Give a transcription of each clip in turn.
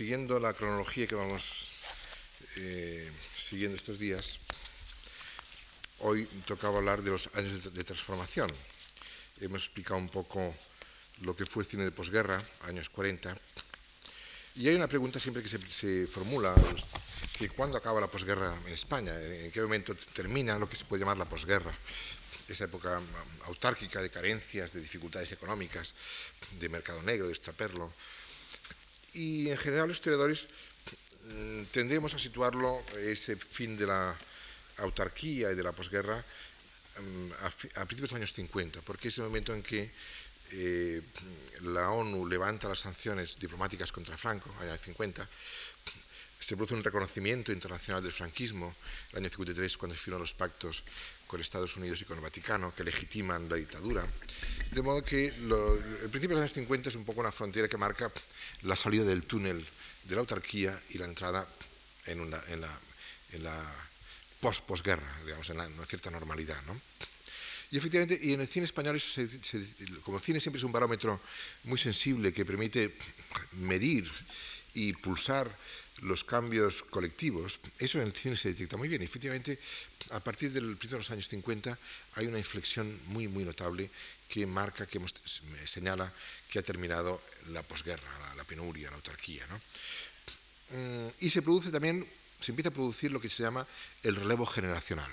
siguiendo la cronología que vamos eh, siguiendo estos días, hoy tocaba hablar de los años de, transformación. Hemos explicado un poco lo que fue el cine de posguerra, años 40, y hay una pregunta siempre que se, formula, que ¿cuándo acaba la posguerra en España? ¿En qué momento termina lo que se puede llamar la posguerra? Esa época autárquica de carencias, de dificultades económicas, de mercado negro, de extraperlo. Y en general los historiadores mm, tendemos a situarlo, ese fin de la autarquía y de la posguerra, mm, a, principios de los años 50, porque es el momento en que eh, la ONU levanta las sanciones diplomáticas contra Franco, año 50, se produce un reconocimiento internacional del franquismo, el año 53, cuando se firman los pactos con Estados Unidos y con el Vaticano, que legitiman la dictadura. De modo que el principio de los años 50 es un poco una frontera que marca la salida del túnel de la autarquía y la entrada en, una, en la, en la post-posguerra, digamos, en una cierta normalidad. ¿no? Y efectivamente, y en el cine español, eso como el cine siempre es un barómetro muy sensible que permite medir y pulsar los cambios colectivos, eso en el cine se detecta muy bien. efectivamente, a partir del principio de los años 50 hay una inflexión muy, muy notable que marca, que señala que ha terminado la posguerra, la, penuria, la autarquía. Mm, y se produce también, se empieza a producir lo que se llama el relevo generacional.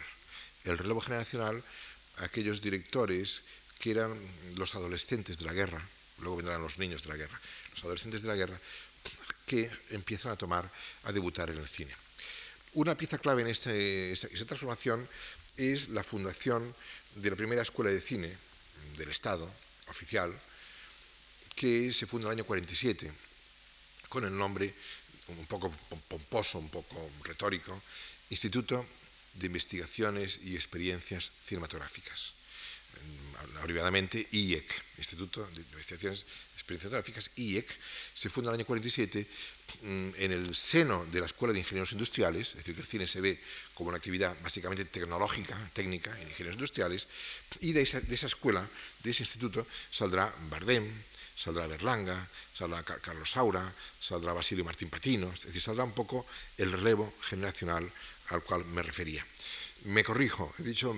El relevo generacional aquellos directores que eran los adolescentes de la guerra, luego vendrán los niños de la guerra, los adolescentes de la guerra, que empiezan a tomar, a debutar en el cine. Una pieza clave en esta, esa transformación es la fundación de la primera escuela de cine del Estado oficial, que se funda en el año 47, con el nombre un poco pomposo, un poco retórico, Instituto de investigaciones y experiencias cinematográficas. Abreviadamente IEC, Instituto de Investigaciones Cinematográficas, IEC, se funda en el año 47 mm, en el seno de la Escuela de Ingenieros Industriales, es decir, que el cine se ve como una actividad básicamente tecnológica, técnica, en ingenieros industriales, y de esa, de esa escuela, de ese instituto, saldrá Bardem, saldrá Berlanga, saldrá Carlos Saura, saldrá Basilio Martín Patino, es decir, saldrá un poco el relevo generacional al cual me refería. Me corrijo, he dicho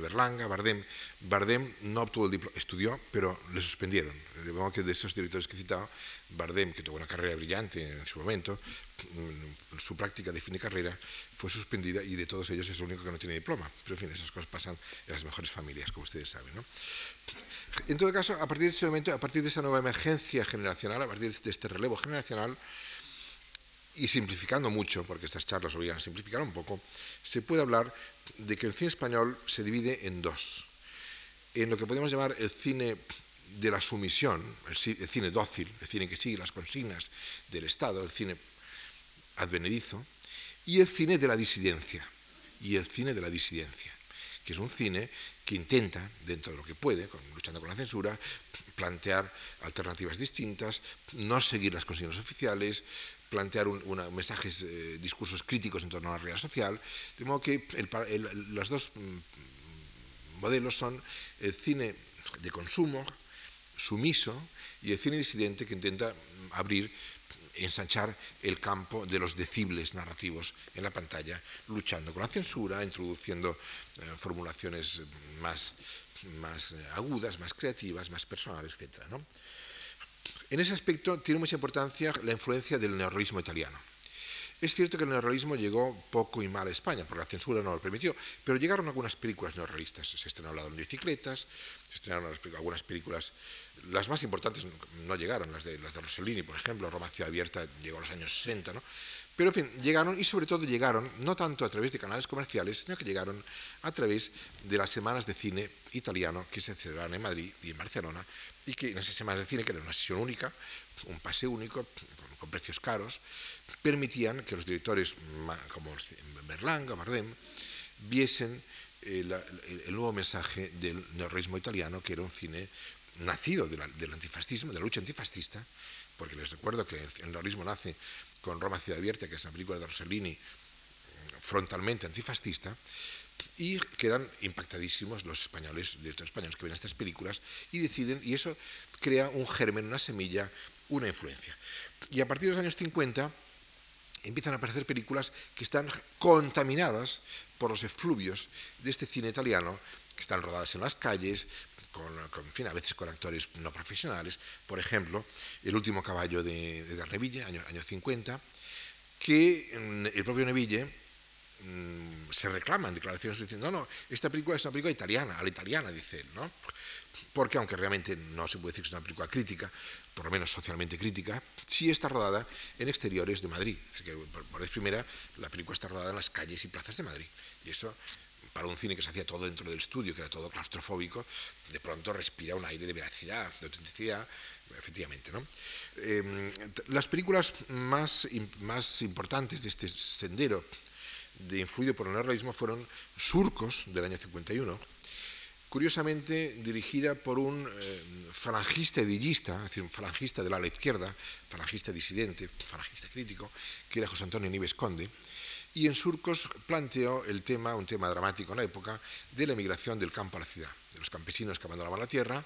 Berlanga, Bardem. Bardem no obtuvo el diploma, estudió, pero le suspendieron. De que de esos directores que he citado, Bardem, que tuvo una carrera brillante en su momento, mm, su práctica de fin de carrera fue suspendida y de todos ellos es el único que no tiene diploma. Pero en fin, esas cosas pasan en las mejores familias, como ustedes saben. En todo caso, a partir de ese momento, a partir de esa nueva emergencia generacional, a partir de este relevo generacional, y simplificando mucho, porque estas charlas voy a simplificar un poco, se puede hablar de que el cine español se divide en dos. En lo que podemos llamar el cine de la sumisión, el, cine dócil, el cine que sigue las consignas del Estado, el cine advenedizo, y el cine de la disidencia, y el cine de la disidencia, que es un cine que intenta, dentro de lo que puede, luchando con la censura, plantear alternativas distintas, no seguir las consignas oficiales, plantear un, mensajes, eh, discursos críticos en torno a la realidad social, de modo que los dos mm, modelos son el cine de consumo, sumiso, y el cine disidente que intenta mm, abrir, ensanchar el campo de los decibles narrativos en la pantalla, luchando con la censura, introduciendo eh, formulaciones más, más eh, agudas, más creativas, más personales, etc. En ese aspecto tiene mucha importancia la influencia del neorrealismo italiano. Es cierto que el neorrealismo llegó poco y mal a España, porque la censura no lo permitió, pero llegaron algunas películas neorrealistas. Se estrenaron La de bicicletas, se estrenaron algunas películas, las más importantes no llegaron, las de, Rossellini, por ejemplo, Roma Ciudad Abierta llegó a los años 60, ¿no? Pero, en fin, llegaron y sobre todo llegaron, no tanto a través de canales comerciales, sino que llegaron a través de las semanas de cine italiano que se celebraron en Madrid y en Barcelona, y que en esas semanas de cine, que era una sesión única, un pase único, con, precios caros, permitían que los directores como Berlanga, Bardem, viesen el, nuevo mensaje del neorrealismo italiano, que era un cine nacido del antifascismo, de la lucha antifascista, porque les recuerdo que el neorrealismo nace con Roma Ciudad Abierta, que es una película de Rossellini frontalmente antifascista, y quedan impactadísimos los españoles, directores españoles que ven estas películas y deciden, y eso crea un germen, una semilla, una influencia. Y a partir de los años 50 empiezan a aparecer películas que están contaminadas por los efluvios de este cine italiano, que están rodadas en las calles, con, fin, a veces con actores no profesionales. Por ejemplo, El último caballo de, de Neville, año, año 50, que mm, el propio Neville mm, se reclama en declaraciones diciendo, no, no, esta película es una película italiana, a la italiana, dice ¿no? Porque aunque realmente no se puede decir que es una película crítica, por lo menos socialmente crítica, sí está rodada en exteriores de Madrid. que por, vez primera la película está rodada en las calles y plazas de Madrid. Y eso, para un cine que se hacía todo dentro del estudio, que era todo claustrofóbico, de pronto respira un aire de veracidad, de autenticidad, efectivamente. ¿no? Em, las películas más, más importantes de este sendero de influido por el neorrealismo fueron Surcos, del año 51, curiosamente dirigida por un eh, falangista edillista, es decir, un falangista del ala izquierda, falangista disidente, falangista crítico, que era José Antonio Nives Conde, y en Surcos planteó el tema, un tema dramático en la época, de la emigración del campo a la ciudad, de los campesinos que abandonaban la tierra,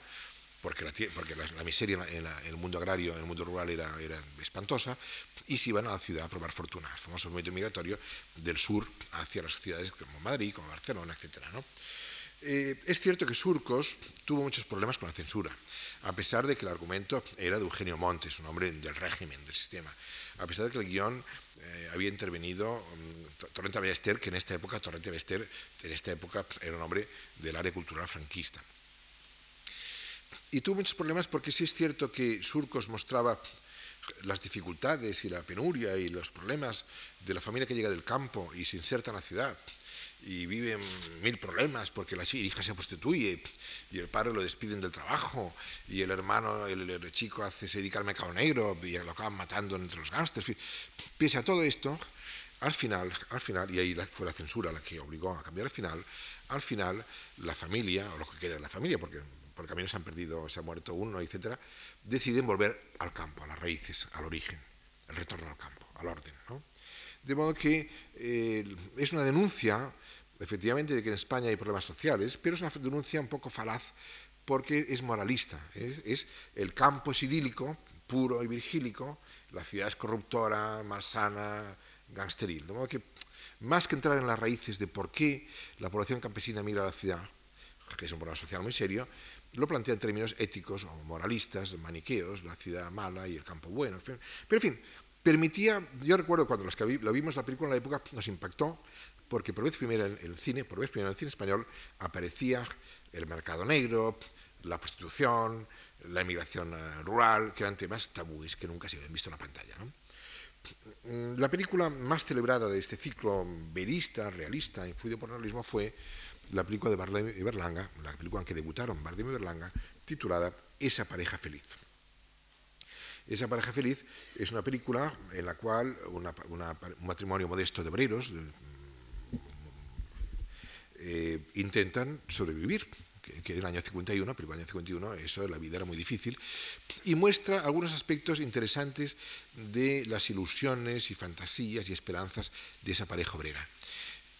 porque la, porque la, miseria en, el mundo agrario, en el mundo rural era, espantosa, y se iban a la ciudad a probar fortuna, el famoso movimiento migratorio del sur hacia las ciudades como Madrid, como Barcelona, etc. Eh, es cierto que Surcos tuvo muchos problemas con la censura, a pesar de que el argumento era de Eugenio Montes, un hombre del régimen, del sistema, a pesar de que el guion eh, había intervenido um, Torrente que en esta época, Torrente Ballester, en esta época era un hombre del área cultural franquista. Y tuvo muchos problemas porque sí es cierto que Surcos mostraba las dificultades y la penuria y los problemas de la familia que llega del campo y se inserta en la ciudad y viven mil problemas porque la hija se prostituye y el padre lo despiden del trabajo y el hermano, el, chico hace, se dedica al mercado negro y lo acaban matando entre los gángsters. A todo esto, al final, al final, y ahí fue la censura la que obligó a cambiar el final, al final la familia, o lo que queda de la familia, porque por el camino se han perdido, se ha muerto uno, etcétera, deciden volver al campo, a las raíces, al origen, el retorno al campo, al orden. De modo que eh, es una denuncia efectivamente de que en España hay problemas sociales, pero es una denuncia un poco falaz porque es moralista. Es, el campo es idílico, puro y virgílico, la ciudad es corruptora, malsana, gangsteril. De modo que, más que entrar en las raíces de por qué la población campesina migra a la ciudad, que es un problema social muy serio, lo plantea en términos éticos o moralistas, maniqueos, la ciudad mala y el campo bueno. Pero en fin, permitía, yo recuerdo cuando los que lo vimos la película en la época, nos impactó, porque por vez primera en el cine, por vez primera en el cine español, aparecía el mercado negro, la prostitución, la emigración eh, rural, que eran temas tabúes que nunca se habían visto en la pantalla. Mm, la película más celebrada de este ciclo verista, realista, influido por el realismo, fue la película de Bardem y Berlanga, la película en que debutaron Bardem y Berlanga, titulada Esa pareja feliz. Esa pareja feliz es una película en la cual un matrimonio modesto de obreros, eh, intentan sobrevivir, que, en el año 51, pero en el año 51 eso, la vida era muy difícil, y muestra algunos aspectos interesantes de las ilusiones y fantasías y esperanzas de esa pareja obrera.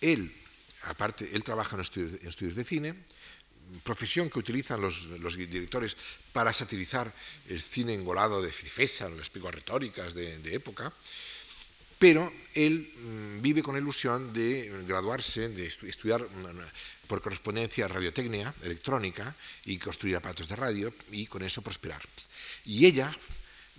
Él, aparte, él trabaja en estudios, de cine, profesión que utilizan los, directores para satirizar el cine engolado de Cifesa, las películas retóricas de época, pero él mm, vive con la ilusión de graduarse, de estudiar mm, por correspondencia radiotecnia electrónica y construir aparatos de radio y con eso prosperar. Y ella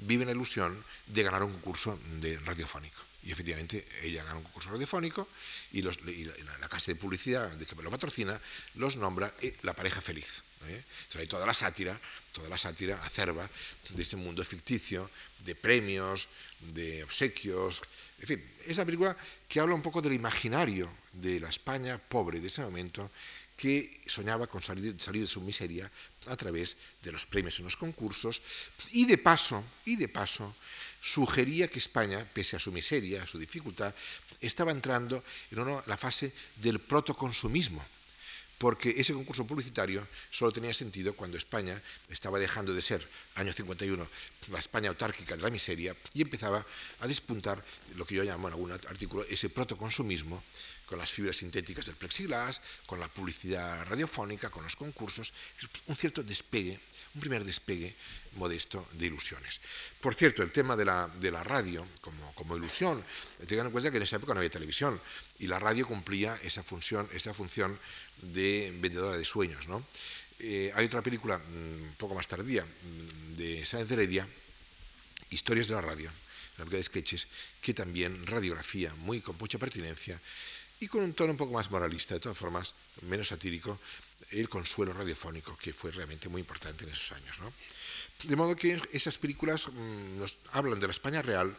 vive en la ilusión de ganar un concurso de radiofónico. Y efectivamente ella gana un concurso radiofónico y, la, casa de publicidad de que lo patrocina los nombra eh, la pareja feliz. ¿eh? hay toda la sátira, toda la sátira acerba de ese mundo ficticio, de premios, de obsequios, en fin, es película que habla un poco del imaginario de la España pobre de ese momento que soñaba con salir, de su miseria a través de los premios en los concursos y de paso, y de paso, sugería que España, pese a su miseria, a su dificultad, estaba entrando en la fase del protoconsumismo, porque ese concurso publicitario solo tenía sentido cuando España estaba dejando de ser, año 51, la España autárquica de la miseria y empezaba a despuntar lo que yo llamo en algún artículo ese protoconsumismo con las fibras sintéticas del plexiglas, con la publicidad radiofónica, con los concursos, un cierto despegue, un primer despegue modesto de ilusiones. Por cierto, el tema de la, de la radio como, como, ilusión, tengan en cuenta que en esa época no había televisión y la radio cumplía esa función, esa función de vendedora de sueños. ¿no? Eh, hay otra película mm, un poco más tardía mm, de Sáenz Heredia, Historias de la radio, una película de sketches, que también radiografía muy con mucha pertinencia y con un tono un poco más moralista, de todas formas, menos satírico, el consuelo radiofónico, que fue realmente muy importante en esos años. ¿no? De modo que esas películas mm, nos hablan de la España real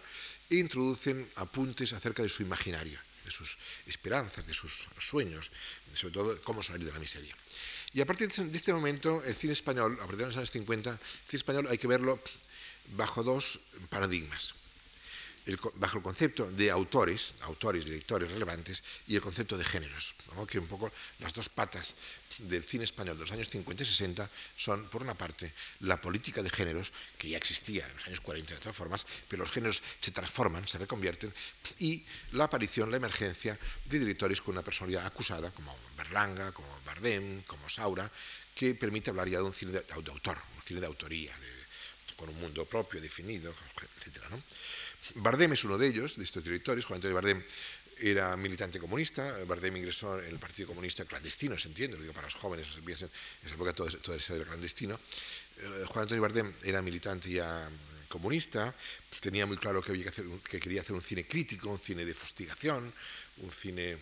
e introducen apuntes acerca de su imaginario, de sus esperanzas, de sus sueños, sobre todo cómo salir de la miseria. Y a partir de este momento, el cine español, a partir de los años 50, el cine español hay que verlo bajo dos paradigmas bajo el concepto de autores, autores, directores relevantes, y el concepto de géneros, que un poco las dos patas del cine español de los años 50 y 60 son, por una parte, la política de géneros, que ya existía en los años 40 de todas formas, pero los géneros se transforman, se reconvierten, y la aparición, la emergencia de directores con una personalidad acusada, como Berlanga, como Bardem, como Saura, que permite hablar ya de un cine de, autor, un cine de autoría, con un mundo propio, definido, etc. ¿no? Bardem es uno de ellos, de estos directores. Juan Antonio Bardem era militante comunista. Bardem ingresó en el Partido Comunista clandestino, se entiende, lo digo para los jóvenes, en esa época todo, era clandestino. Eh, Juan Antonio Bardem era militante ya comunista, tenía muy claro que, que quería hacer un cine crítico, un cine de fustigación, un cine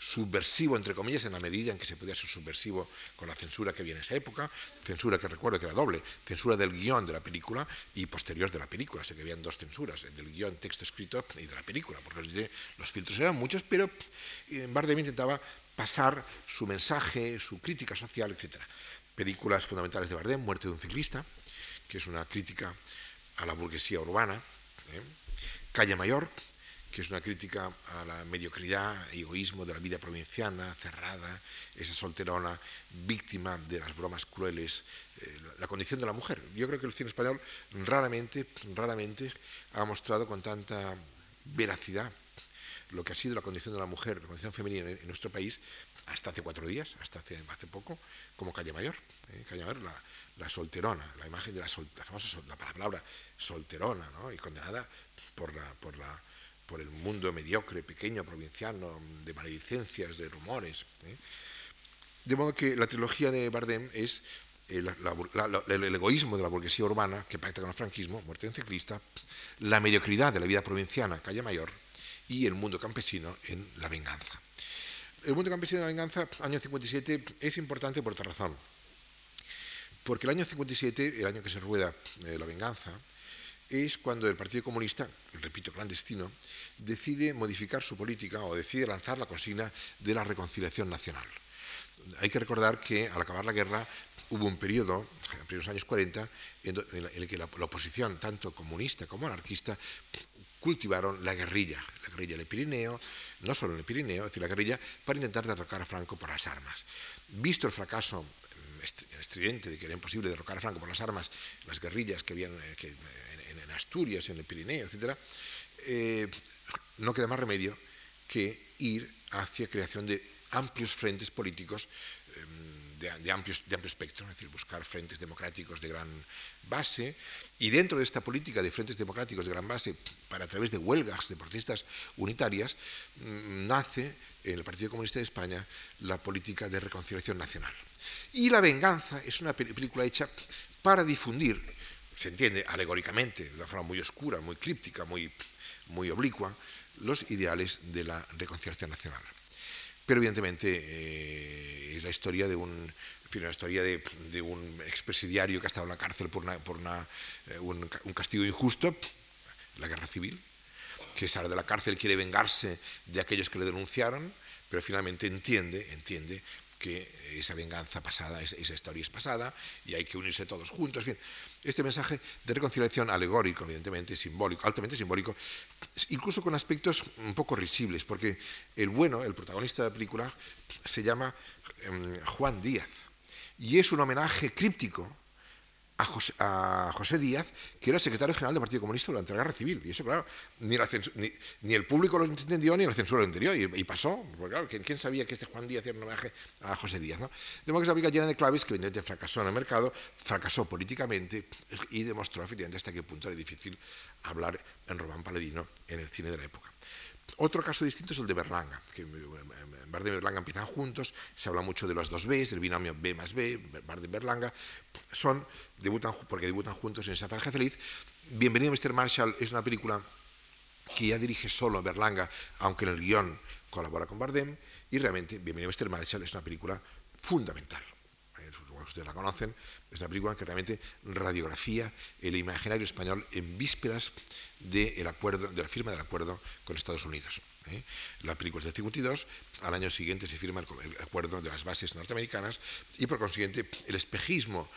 subversivo, entre comillas, en la medida en que se podía ser subversivo con la censura que había en esa época, censura que recuerdo que era doble, censura del guion de la película y posterior de la película, sé que habían dos censuras, del guion, texto escrito y de la película, porque los filtros eran muchos, pero Bardem intentaba pasar su mensaje, su crítica social, etc. Películas fundamentales de Bardem, Muerte de un ciclista, que es una crítica a la burguesía urbana, ¿eh? Calle Mayor, que es una crítica a la mediocridad egoísmo de la vida provinciana, cerrada, esa solterona, víctima de las bromas crueles, eh, la condición de la mujer. Yo creo que el cine español raramente, raramente ha mostrado con tanta veracidad lo que ha sido la condición de la mujer, la condición femenina en, nuestro país, hasta hace cuatro días, hasta hace, poco, como Calle Mayor. ¿eh? Calle Mayor, la, solterona, la imagen de la, famosa la palabra solterona, ¿no? y condenada por la, por la por el mundo mediocre, pequeño, provinciano, de maledicencias, de rumores. ¿eh? De modo que la trilogía de Bardem es el, egoísmo de la burguesía urbana que pacta con el franquismo, muerte en ciclista, la mediocridad de la vida provinciana, calle mayor, y el mundo campesino en la venganza. El mundo campesino en la venganza, año 57, es importante por otra razón. Porque el año 57, el año que se rueda eh, la venganza, es cuando el Partido Comunista, repito, clandestino, decide modificar su política o decide lanzar la consigna de la reconciliación nacional. Hay que recordar que al acabar la guerra hubo un periodo, en los años 40, en, el que la, oposición, tanto comunista como anarquista, cultivaron la guerrilla, la guerrilla del Pirineo, no solo en el Pirineo, es decir, la guerrilla para intentar derrocar a Franco por las armas. Visto el fracaso estridente de que era imposible derrocar a Franco por las armas, las guerrillas que habían eh, en, Asturias, en el Pirineo, etc., no queda más remedio que ir hacia creación de amplios frentes políticos em, de, amplio espectro, es decir, buscar frentes democráticos de gran base, y dentro de esta política de frentes democráticos de gran base, para a través de huelgas de protestas unitarias, mm, nace en el Partido Comunista de España la política de reconciliación nacional. Y La venganza es una película hecha para difundir, se entiende alegóricamente, de una forma muy oscura, muy críptica, muy, muy oblicua, los ideales de la reconciliación nacional. Pero evidentemente eh, es la historia de un, una historia de, un expresidiario que ha estado en la cárcel por, por eh, un, castigo injusto, la guerra civil, que sale de la cárcel quiere vengarse de aquellos que le denunciaron, pero finalmente entiende, entiende que esa venganza pasada, esa, historia es pasada y hay que unirse todos juntos. En fin, este mensaje de reconciliación alegórico, evidentemente, simbólico, altamente simbólico, incluso con aspectos un poco risibles, porque el bueno, el protagonista de la película, se llama em, Juan Díaz y es un homenaje críptico a José, Díaz, que era secretario general del Partido Comunista durante la Guerra Civil. Y eso, claro, ni, el público lo entendió ni la censura lo entendió. Y, pasó, porque claro, ¿quién, sabía que este Juan Díaz era un homenaje a José Díaz? ¿no? De modo película llena de claves que evidentemente fracasó en el mercado, fracasó políticamente y demostró efectivamente hasta qué punto era difícil hablar en Román Paladino en el cine de la época. Otro caso distinto es el de Berlanga, que Bardem y Berlanga empiezan juntos, se habla mucho de los dos Bs, del binomio B más B, Bardem y Berlanga, son, debutan, porque debutan juntos en esa pareja feliz. Bienvenido Mr. Marshall es una película que ya dirige solo Berlanga, aunque en el guion colabora con Bardem, y realmente Bienvenido Mr. Marshall es una película fundamental. Eh, ustedes la conocen, es una película que realmente radiografía el imaginario español en vísperas de, acuerdo, de la firma del acuerdo con Estados Unidos. ¿eh? La película es de 52, al año siguiente se firma el, acuerdo de las bases norteamericanas y por consiguiente el espejismo,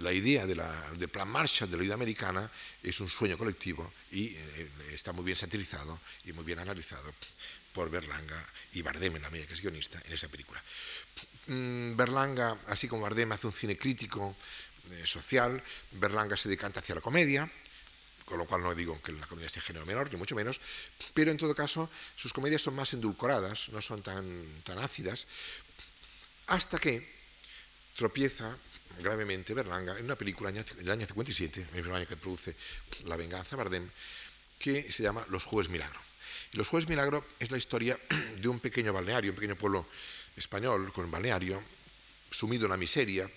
la idea de del plan Marshall de la vida americana es un sueño colectivo y eh, está muy bien satirizado y muy bien analizado por Berlanga y Bardem, en la medida que es guionista, en esa película. Mm, Berlanga, así como Bardem, hace un cine crítico, eh, social, Berlanga se decanta hacia la comedia, con lo cual no digo que la comedia sea género menor, ni mucho menos, pero en todo caso sus comedias son más endulcoradas, no son tan, tan ácidas, hasta que tropieza gravemente Berlanga en una película del año 57, el mismo año que produce La venganza Bardem, que se llama Los Jueves Milagro. Los Jueves Milagro es la historia de un pequeño balneario, un pequeño pueblo español con un balneario, sumido en la miseria,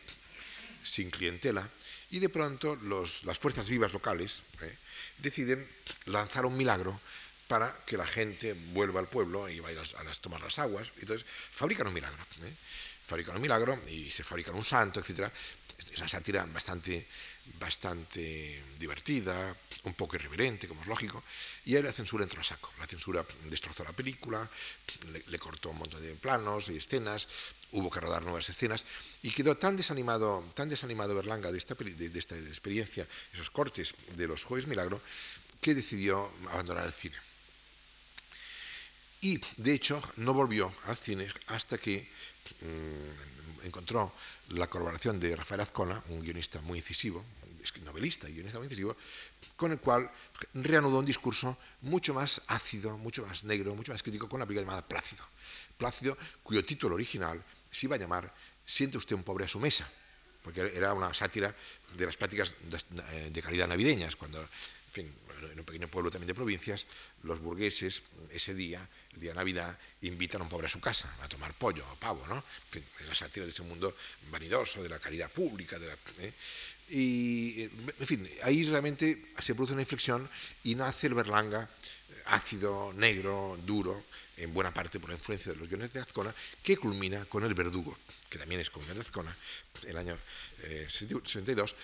sin clientela, y de pronto las fuerzas vivas locales ¿eh? deciden lanzar un milagro para que la gente vuelva al pueblo y vaya a, tomar las aguas. Entonces fabrican un milagro. ¿eh? Fabrican un milagro y se fabrican un santo, etc. Es una sátira bastante, bastante divertida, un poco irreverente, como es lógico, y ahí la censura entró a saco. La censura destrozó la película, le, cortó un montón de planos y escenas, hubo que rodar nuevas escenas, y quedó tan desanimado, tan desanimado Berlanga de esta, de, esta experiencia, esos cortes de los Jueves Milagro, que decidió abandonar el cine. Y, de hecho, no volvió al cine hasta que mm, encontró la colaboración de Rafael Azcona, un guionista muy incisivo, novelista y guionista muy incisivo, con el cual reanudó un discurso mucho más ácido, mucho más negro, mucho más crítico, con una película llamada Plácido. Plácido, cuyo título original se iba a llamar Siente usted un pobre a su mesa, porque era una sátira de las prácticas de calidad navideñas, cuando, fin, en un pequeño pueblo también de provincias, los burgueses ese día, el día de Navidad, invitan a un pobre a su casa a tomar pollo o pavo, ¿no? En fin, la sátira de ese mundo vanidoso, de la caridad pública, ¿eh? Y, en fin, ahí realmente se produce una inflexión y nace el Berlanga ácido, negro, duro, en buena parte por la influencia de los guiones de Azcona, que culmina con El Verdugo, que también es con de Azcona, el año 62, eh,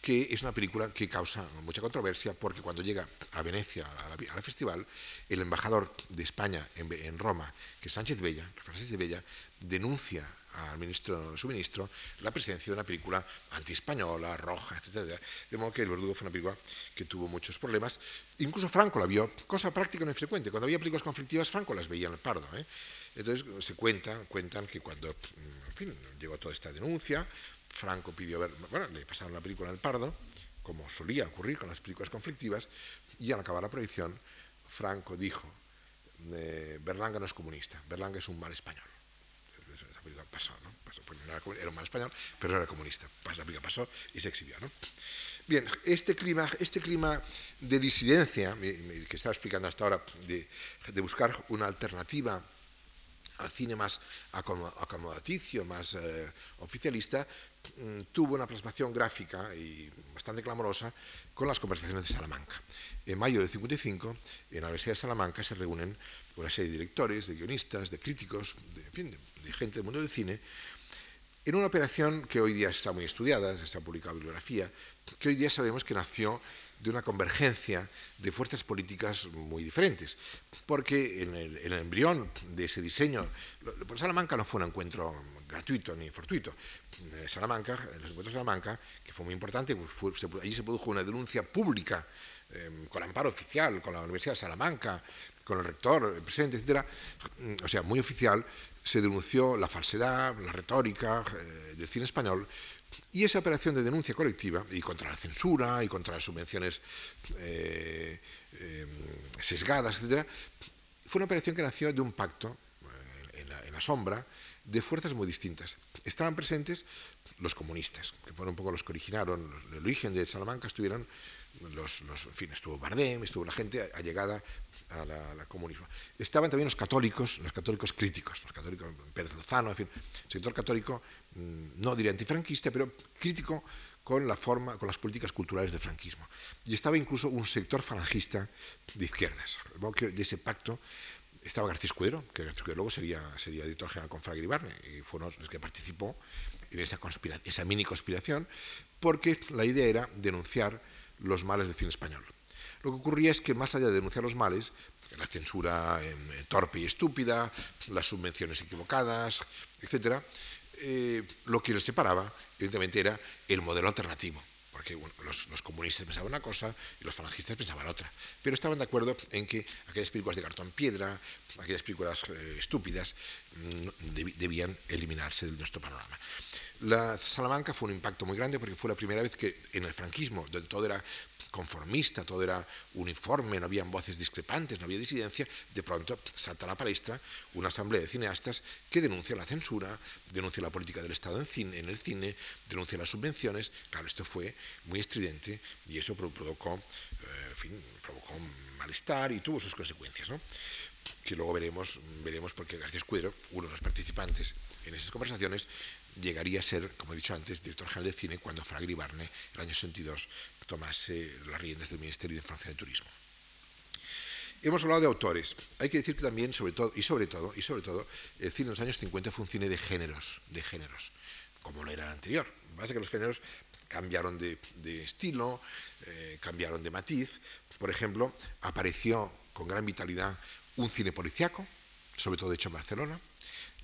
que es una película que causa mucha controversia porque cuando llega a Venecia, a la, festival, el embajador de España en, Roma, que es Sánchez Bella, Sánchez Bella, denuncia al ministro, su ministro, la presencia de una película anti-española, roja, etc. De modo que El Verdugo fue una película que tuvo muchos problemas. Incluso Franco la vio, cosa práctica no infrecuente. Cuando había películas conflictivas, Franco las veía en el Pardo. ¿eh? Entonces se cuentan, cuentan que cuando, en llegó toda esta denuncia, Franco pidió ver, bueno, le pasaron la película en el Pardo, como solía ocurrir con las películas conflictivas, y al acabar la prohibición, Franco dijo, eh, Berlanga no es comunista, Berlanga es un mal español pasó, ¿no? Pues era, un mal español, pero era comunista. La película pasó y se exhibió, ¿no? Bien, este clima, este clima de disidencia que estaba explicando hasta ahora, de, buscar una alternativa al cine más acomodaticio, más eh, oficialista, mm, tuvo una plasmación gráfica y bastante clamorosa con las conversaciones de Salamanca. En mayo del 55, en la Universidad de Salamanca se reúnen una serie de directores, de guionistas, de críticos, de, de, gente del mundo del cine, en una operación que hoy día está muy estudiada, se ha publicado bibliografía, que hoy día sabemos que nació de una convergencia de fuerzas políticas muy diferentes, porque en el, embrión de ese diseño, por Salamanca no fue un encuentro gratuito ni fortuito. Eh, Salamanca, en los de Salamanca, que fue muy importante, pues allí se produjo una denuncia pública em, con amparo oficial, con la Universidad de Salamanca, con el rector, el presidente, etcétera, mm, o sea, muy oficial, se denunció la falsedad, la retórica eh, del cine español Y esa operación de denuncia colectiva, y contra la censura, y contra las subvenciones eh, eh, sesgadas, etc., fue una operación que nació de un pacto eh, en, la, sombra de fuerzas muy distintas. Estaban presentes los comunistas, que fueron un poco los que originaron el origen de Salamanca, estuvieron los, en fin, estuvo Bardem, estuvo la gente allegada al la, comunismo. Estaban también los católicos, los católicos críticos, los católicos Pérez Lozano, en fin, sector católico, mm, no diría antifranquista, pero crítico con la forma, con las políticas culturales del franquismo. Y estaba incluso un sector falangista de izquierdas. De ese pacto estaba García Escudero, que luego sería, sería editor general con Fraga Ibarne, y fue uno de los que participó en esa, esa mini conspiración, porque la idea era denunciar los males del cine español. Lo que ocurría es que más allá de denunciar los males, la censura torpe y estúpida, las subvenciones equivocadas, etc., eh, lo que les separaba, evidentemente, era el modelo alternativo. Porque los, comunistas pensaban una cosa y los falangistas pensaban otra. Pero estaban de acuerdo en que aquellas películas de cartón piedra, aquellas películas eh, estúpidas, mm, debían eliminarse de nuestro panorama. La Salamanca fue un impacto muy grande porque fue la primera vez que en el franquismo, donde todo era conformista, todo era uniforme, no habían voces discrepantes, no había disidencia, de pronto salta a la palestra una asamblea de cineastas que denuncia la censura, denuncia la política del Estado en, el cine, denuncia las subvenciones. Claro, esto fue muy estridente y eso provocó, eh, en fin, provocó malestar y tuvo sus consecuencias, ¿no? que luego veremos, veremos porque García Escudero, uno de los participantes en esas conversaciones, llegaría a ser, como he dicho antes, director general de cine cuando Fraga Barne, en el año 62, tomase las riendas del Ministerio de Francia de Turismo. Hemos hablado de autores. Hay que decir que también, sobre todo, y sobre todo, y sobre todo, el cine en los años 50 fue un cine de géneros, de géneros, como lo era el anterior. Lo que los géneros cambiaron de, estilo, eh, cambiaron de matiz. Por ejemplo, apareció con gran vitalidad un cine policiaco, sobre todo hecho en Barcelona,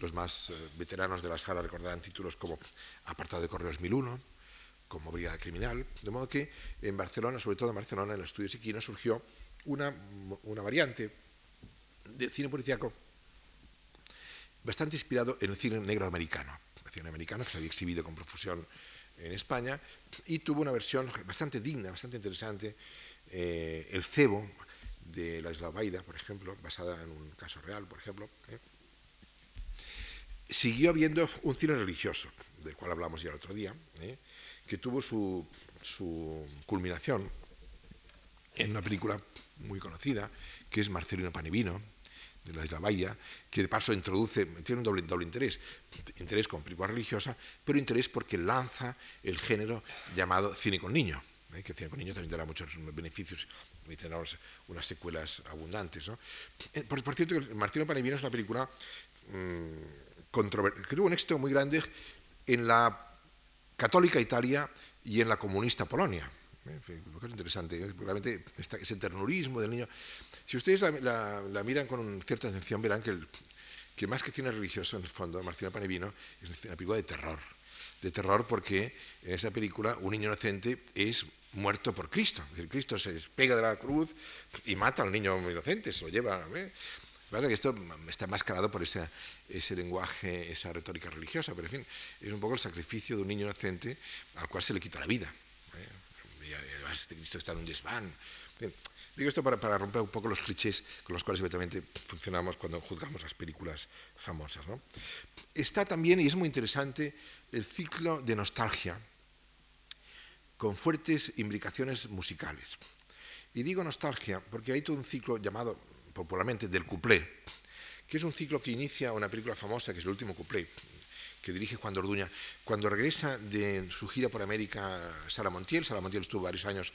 los más eh, veteranos de la sala recordarán títulos como Apartado de Correos 1001, como Brigada Criminal, de modo que en Barcelona, sobre todo en Barcelona, en el estudio Siquina, surgió una, una variante de cine policíaco bastante inspirado en el cine negro americano, cine americano que se había exhibido con profusión en España y tuvo una versión bastante digna, bastante interesante, eh, El cebo de la Isla Baida, por ejemplo, basada en un caso real, por ejemplo. ¿eh? Siguió habiendo un cine religioso, del cual hablamos ya el otro día, ¿eh? que tuvo su, culminación en una película muy conocida, que es Marcelino Panevino, de la Isla Bahía, que de paso introduce, tiene un doble, doble interés, interés con película religiosa, pero interés porque lanza el género llamado cine con niño, ¿eh? que cine con niño también dará muchos beneficios y tendrá unas secuelas abundantes. Eh, por, cierto, Marcelino Panevino es una película... Mm, que tuvo un éxito muy grande en la católica Italia y en la comunista Polonia. Lo que es interesante, ¿eh? realmente ese ternurismo del niño. Si ustedes la, miran con cierta atención, verán que, que, más que cine religioso, en el fondo, Martina Panevino es una película de terror. De terror porque en esa película un niño inocente es muerto por Cristo. Es decir, Cristo se despega de la cruz y mata al niño inocente, se lo lleva. ¿eh? Que esto está mascarado por ese, ese lenguaje, esa retórica religiosa, pero en fin, es un poco el sacrificio de un niño inocente al cual se le quita la vida. ¿eh? Este Cristo está en un desván. digo esto para, para, romper un poco los clichés con los cuales evidentemente funcionamos cuando juzgamos las películas famosas. ¿no? Está también, y es muy interesante, el ciclo de nostalgia con fuertes implicaciones musicales. Y digo nostalgia porque hay todo un ciclo llamado popularmente del cuplé, que es un ciclo que inicia una película famosa que es el último cuplé, que dirige Juan Orduña. Cuando regresa de su gira por América Sara Montiel, Sara Montiel estuvo varios años,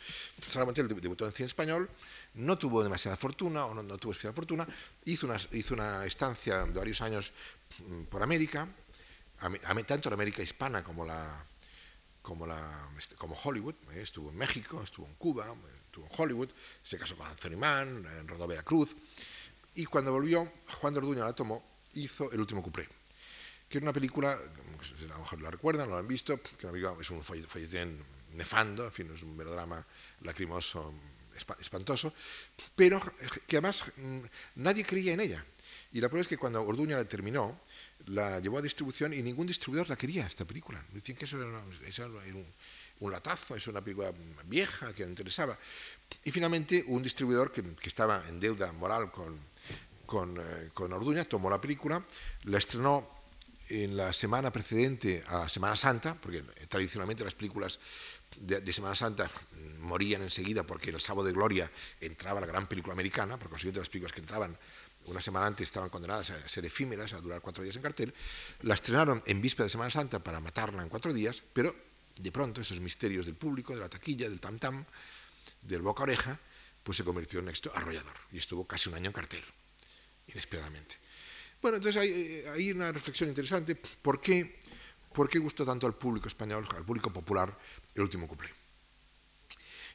Sara Montiel debutó en cine español, no tuvo demasiada fortuna, o no, tuvo especial fortuna, hizo una, hizo una estancia de varios años mm, por América, tanto la América hispana como la como, este, Hollywood, eh, estuvo en México, estuvo en Cuba, en Hollywood, se casó con Anthony Mann, rodó Veracruz, y cuando volvió, Juan de Orduña la tomó, hizo El último cuplé, que es una película, a lo mejor la recuerdan, no la han visto, que es un folletín nefando, en fin, es un melodrama lacrimoso, espantoso, pero que además mm, nadie creía en ella. Y la prueba es que cuando Orduña la terminó, la llevó a distribución y ningún distribuidor la quería, esta película. Decían que eso era, un, latazo, es una película vieja que no interesaba. Y finalmente un distribuidor que, estaba en deuda moral con, con, eh, con Orduña tomó la película, la estrenó en la semana precedente a Semana Santa, porque tradicionalmente las películas de, Semana Santa morían enseguida porque el sábado de gloria entraba la gran película americana, por consiguiente las películas que entraban una semana antes estaban condenadas a ser efímeras, a durar cuatro días en cartel, la estrenaron en víspera de Semana Santa para matarla en cuatro días, pero de pronto estos misterios del público, de la taquilla, del tam-tam, del boca oreja, pues se convirtió en éxito arrollador y estuvo casi un año en cartel, inesperadamente. Bueno, entonces hay, hay una reflexión interesante, ¿por qué, ¿por qué gustó tanto al público español, al público popular, el último cuplé?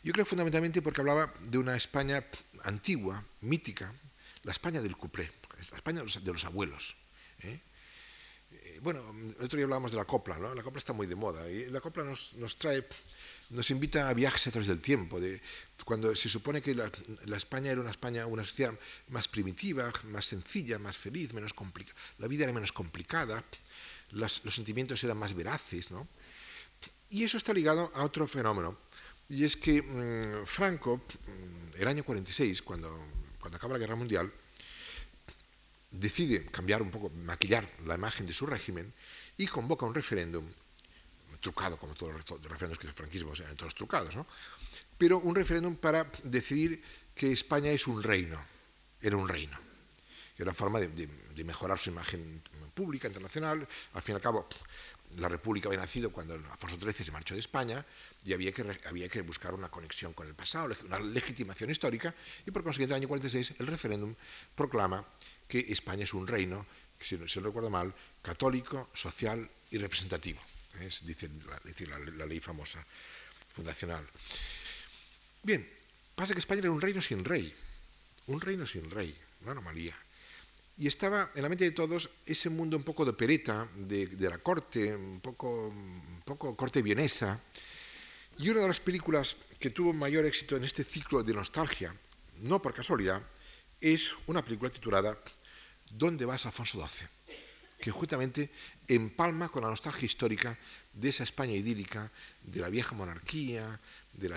Yo creo fundamentalmente porque hablaba de una España antigua, mítica, la España del cuplé, la España de los, abuelos. ¿eh? Bueno, el otro día hablábamos de la copla, ¿no? La copla está muy de moda y la copla nos, nos trae, nos invita a viajes a través del tiempo, de, cuando se supone que la, España era una España, una sociedad más primitiva, más sencilla, más feliz, menos complicada, la vida era menos complicada, los sentimientos eran más veraces, ¿no? Y eso está ligado a otro fenómeno, y es que mm, Franco, mm, el año 46, cuando cuando acaba la guerra mundial, decide cambiar un poco, maquillar la imagen de su régimen y convoca un referéndum, trucado como todos los referéndums que hizo el franquismo, sea, todos trucados, ¿no? pero un referéndum para decidir que España es un reino, era un reino. Era una forma de, de mejorar su imagen pública, internacional. Al fin y al cabo, la República había nacido cuando Alfonso XIII se marchó de España y había que, había que buscar una conexión con el pasado, una legitimación histórica, y por consiguiente, en el año 46, el referéndum proclama que España es un reino, si, no recuerdo mal, católico, social y representativo. Es, dice, la, ley famosa fundacional. Bien, pasa que España era un reino sin rey, un reino sin rey, una anomalía. Y estaba en la mente de todos ese mundo un poco de pereta, de, la corte, un poco, un poco corte vienesa. Y una de las películas que tuvo mayor éxito en este ciclo de nostalgia, no por casualidad, es una película titulada ¿Dónde vas, Alfonso XII? que justamente empalma con la nostalgia histórica de esa España idílica, de la vieja monarquía, de,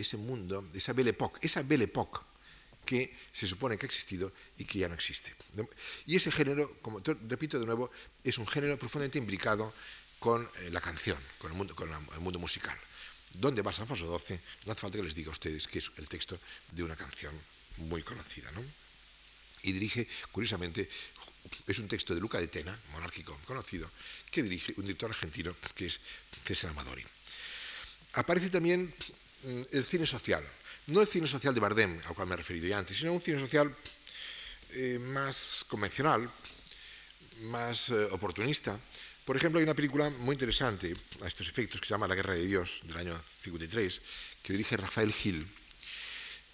ese mundo, de esa Belle Époque. Esa Belle Époque que se supone que ha existido y que ya no existe. Y ese género, como repito de nuevo, es un género profundamente implicado con eh, la canción, con, el mundo, el mundo musical. ¿Dónde va San Alfonso XII? No hace falta que les diga a ustedes que es el texto de una canción muy conocida. ¿no? Y dirige, curiosamente, es un texto de Luca de Tena, monárquico conocido, que dirige un director argentino que es César Amadori. Aparece también mm, el cine social, no el cine social de Bardem, al cual me he referido ya antes, sino un cine social eh, más convencional, más eh, oportunista. Por ejemplo, hay una película muy interesante a estos efectos que se llama La Guerra de Dios, del año 53, que dirige Rafael Gil,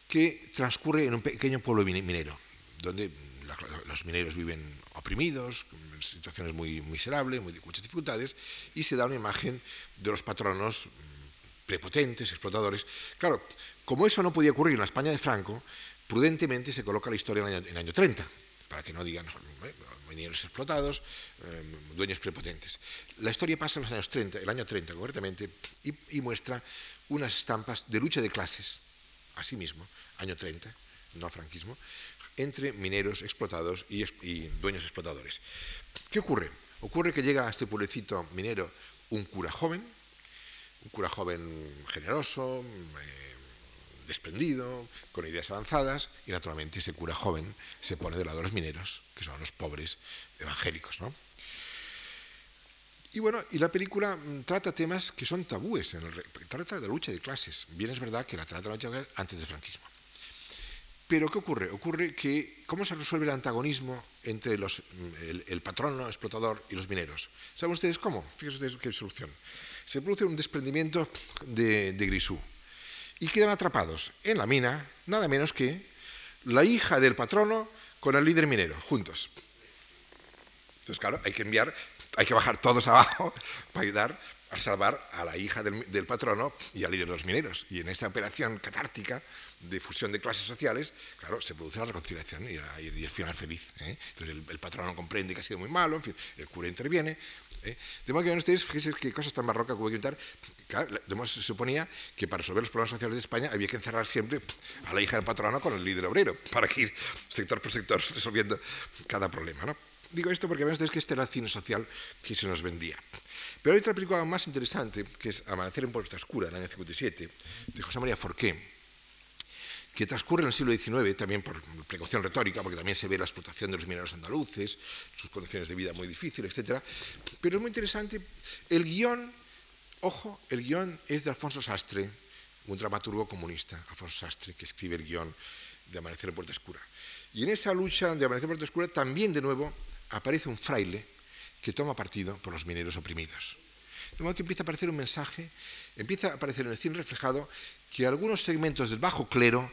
que transcurre en un pequeño pueblo minero, donde los mineros viven oprimidos, en situaciones muy miserables, muy, muchas dificultades, y se da una imagen de los patronos mm, prepotentes, explotadores. Claro, como eso no podía ocurrir en la España de Franco, prudentemente se coloca la historia en el año, 30, para que no digan mineros explotados, eh, dueños prepotentes. La historia pasa en los años 30, el año 30 concretamente, y, muestra unas estampas de lucha de clases, así mismo, año 30, no franquismo, entre mineros explotados y, dueños explotadores. ¿Qué ocurre? Ocurre que llega a este pueblecito minero un cura joven, un cura joven generoso, eh, desprendido, con ideas avanzadas, y naturalmente ese cura joven se pone del lado de los mineros, que son los pobres evangélicos. ¿no? Y bueno, y la película mm, trata temas que son tabúes, en el, trata de la lucha de clases. Bien es verdad que la trata de la lucha de clases antes del franquismo. Pero ¿qué ocurre? Ocurre que, ¿cómo se resuelve el antagonismo entre mm, el, patrono explotador y los mineros? ¿Saben ustedes cómo? Fíjense qué solución. Se produce un desprendimiento de, de Grisú, y quedan atrapados en la mina nada menos que la hija del patrono con el líder minero, juntos. Entonces, claro, hay que enviar, hay que bajar todos abajo para ayudar a salvar a la hija del, patrono y al líder de los mineros. Y en esa operación catártica de fusión de clases sociales, claro, se produce la reconciliación y, el final feliz. ¿eh? Entonces el, patrón no comprende que ha sido muy malo, en fin, el cura interviene. ¿eh? De modo que ven ustedes, fíjense qué cosas tan barrocas que voy a contar. Claro, se suponía que para resolver los problemas sociales de España había que encerrar siempre a la hija del patrono con el líder obrero, para que ir sector por sector resolviendo cada problema. ¿no? Digo esto porque ven ustedes que este era el cine social que se nos vendía. Pero hay otra película más interesante, que es Amanecer en Puerta Oscura, del año 57, de José María Forqué, que transcurre en el siglo XIX, también por precaución retórica, porque también se ve la explotación de los mineros andaluces, sus condiciones de vida muy difíciles, etc. Pero es muy interesante, el guion, ojo, el guion es de Alfonso Sastre, un dramaturgo comunista, Alfonso Sastre, que escribe el guion de Amanecer en Puerta Oscura. Y en esa lucha de Amanecer en Puerta Oscura también, de nuevo, aparece un fraile que toma partido por los mineros oprimidos. De modo que empieza a aparecer un mensaje, empieza a aparecer en el cine reflejado que algunos segmentos del bajo clero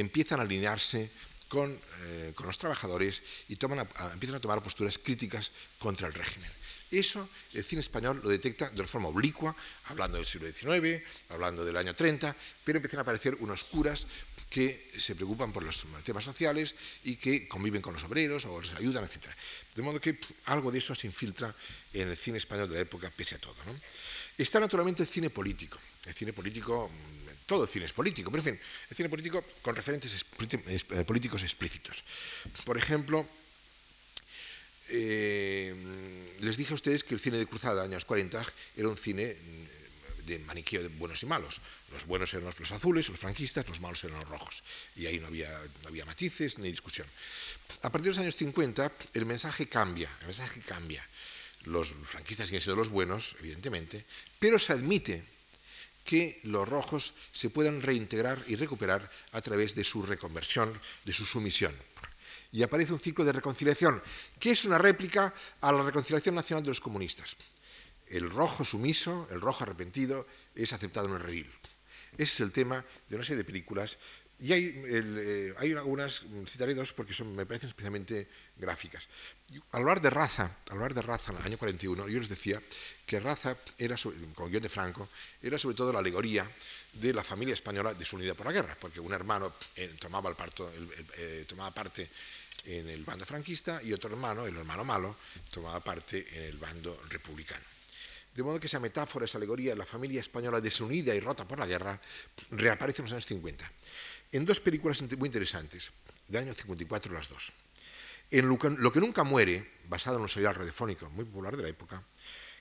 empiezan a alinearse con, eh, los trabajadores y empiezan a tomar posturas críticas contra el régimen. Eso el cine español lo detecta de una forma oblicua, hablando del siglo XIX, hablando del año 30, pero empiezan a aparecer unos curas que se preocupan por los temas sociales y que conviven con los obreros o les ayudan, etc. De modo que algo de eso se infiltra en el cine español de la época, pese a todo. Está naturalmente el cine político. El cine político, mm, todo el cine es político, pero en fin, el cine político con referentes eh, políticos explícitos. Por ejemplo, eh, les dije a ustedes que el cine de Cruzada, años 40, era un cine mm, de maniqueo de buenos y malos. Los buenos eran los, azules, los franquistas, los malos eran los rojos. Y ahí no había, no había matices ni discusión. A partir de los años 50, el mensaje cambia. El mensaje cambia. Los franquistas siguen siendo los buenos, evidentemente, pero se admite que los rojos se puedan reintegrar y recuperar a través de su reconversión, de su sumisión y aparece un ciclo de reconciliación, que es una réplica a la reconciliación nacional de los comunistas. El rojo sumiso, el rojo arrepentido, es aceptado en el redil. Ese es el tema de una serie de películas. Y hay, eh, hay algunas, citaré dos porque son, me parecen especialmente gráficas. Al hablar de raza, al hablar de raza en el año 41, yo les decía que raza era, con guion de Franco, era sobre todo la alegoría de la familia española desunida por la guerra, porque un hermano eh, tomaba, el parto, eh, tomaba parte en el bando franquista y otro hermano, el hermano malo, tomaba parte en el bando republicano. De modo que esa metáfora, esa alegoría de la familia española desunida y rota por la guerra reaparece en los años 50. En dos películas muy interesantes, del año 54 las dos. En Lo que nunca muere, basado en un serial radiofónico muy popular de la época,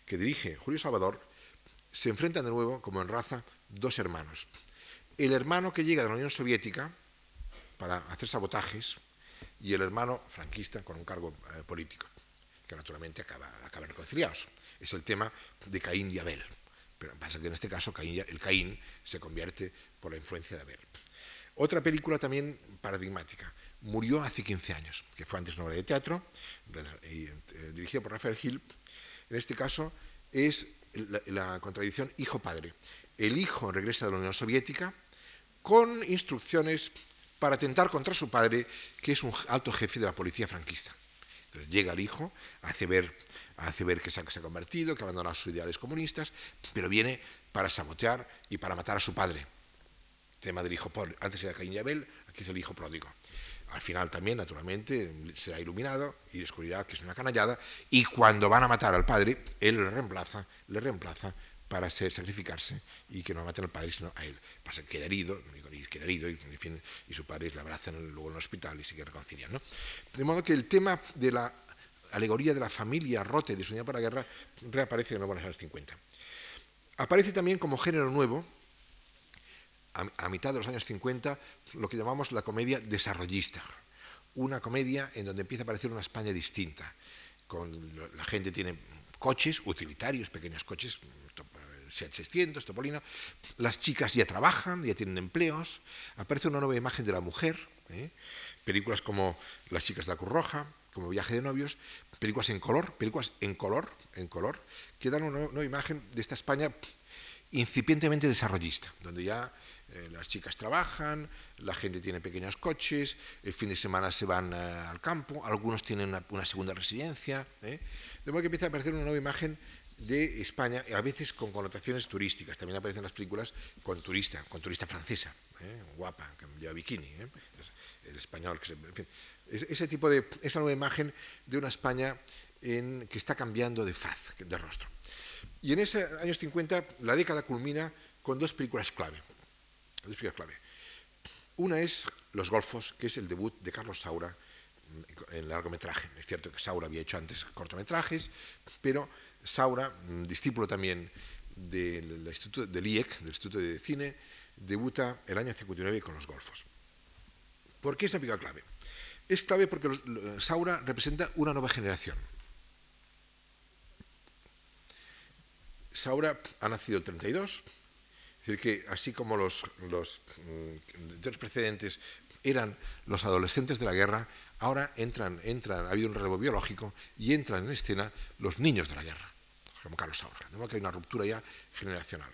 que dirige Julio Salvador, se enfrentan de nuevo, como en raza, dos hermanos. El hermano que llega de la Unión Soviética para hacer sabotajes y el hermano franquista con un cargo eh, político, que naturalmente acaba, acaban reconciliados. Es el tema de Caín y Abel. Pero pasa que en este caso el Caín se convierte por la influencia de Abel. Otra película también paradigmática, Murió hace 15 años, que fue antes una obra de teatro, eh, dirigida por Rafael Gil. En este caso es la contradicción hijo-padre. El hijo regresa de la Unión Soviética con instrucciones para atentar contra su padre, que es un alto jefe de la policía franquista. Entonces llega el hijo, hace ver, hace ver que se ha, convertido, que ha abandonado sus ideales comunistas, pero viene para sabotear y para matar a su padre. tema del hijo pobre. Antes era Caín y Abel, aquí es el hijo pródigo. Al final también, naturalmente, será iluminado y descubrirá que es una canallada. Y cuando van a matar al padre, él le reemplaza, le reemplaza para ser, sacrificarse y que no maten al padre, sino a él. Pasa que queda herido, y queda herido y, su padre le abrazan luego en el hospital y se reconcilian. ¿no? De modo que el tema de la alegoría de la familia rota y desunida por la guerra reaparece de nuevo en los años 50. Aparece también como género nuevo, a, mitad de los años 50, lo que llamamos la comedia desarrollista. Una comedia en donde empieza a aparecer una España distinta. Con, la gente tiene coches utilitarios, pequeños coches, Seat 600, Topolino, las chicas ya trabajan, ya tienen empleos, aparece una nueva imagen de la mujer, ¿eh? películas como Las chicas de la Cruz Roja, como Viaje de novios, películas en color, películas en color, en color, que dan una nueva imagen de esta España incipientemente desarrollista, donde ya eh, las chicas trabajan, la gente tiene pequeños coches, el fin de semana se van eh, al campo, algunos tienen una, segunda residencia, de modo que empieza a aparecer una nueva imagen de España, a veces con connotaciones turísticas. También aparecen las películas con turista, con turista francesa, ¿eh? guapa, que lleva bikini, ¿eh? el español, que en fin, ese tipo de, esa nueva imagen de una España que está cambiando de faz, de rostro. Y en esos años 50 la década culmina con dos películas clave. Dos películas clave. Una es Los Golfos, que es el debut de Carlos Saura en largometraje. Es cierto que Saura había hecho antes cortometrajes, pero Saura, discípulo también del, del IEC, del Instituto de Cine, debuta el año 59 con Los Golfos. ¿Por qué es película clave? Es clave porque Saura representa una nueva generación. Saura ha nacido el 32, es decir, que así como los, los, mm, los precedentes eran los adolescentes de la guerra, ahora entran, entran, ha habido un relevo biológico y entran en escena los niños de la guerra, como Carlos Saura. De modo que hay una ruptura ya generacional.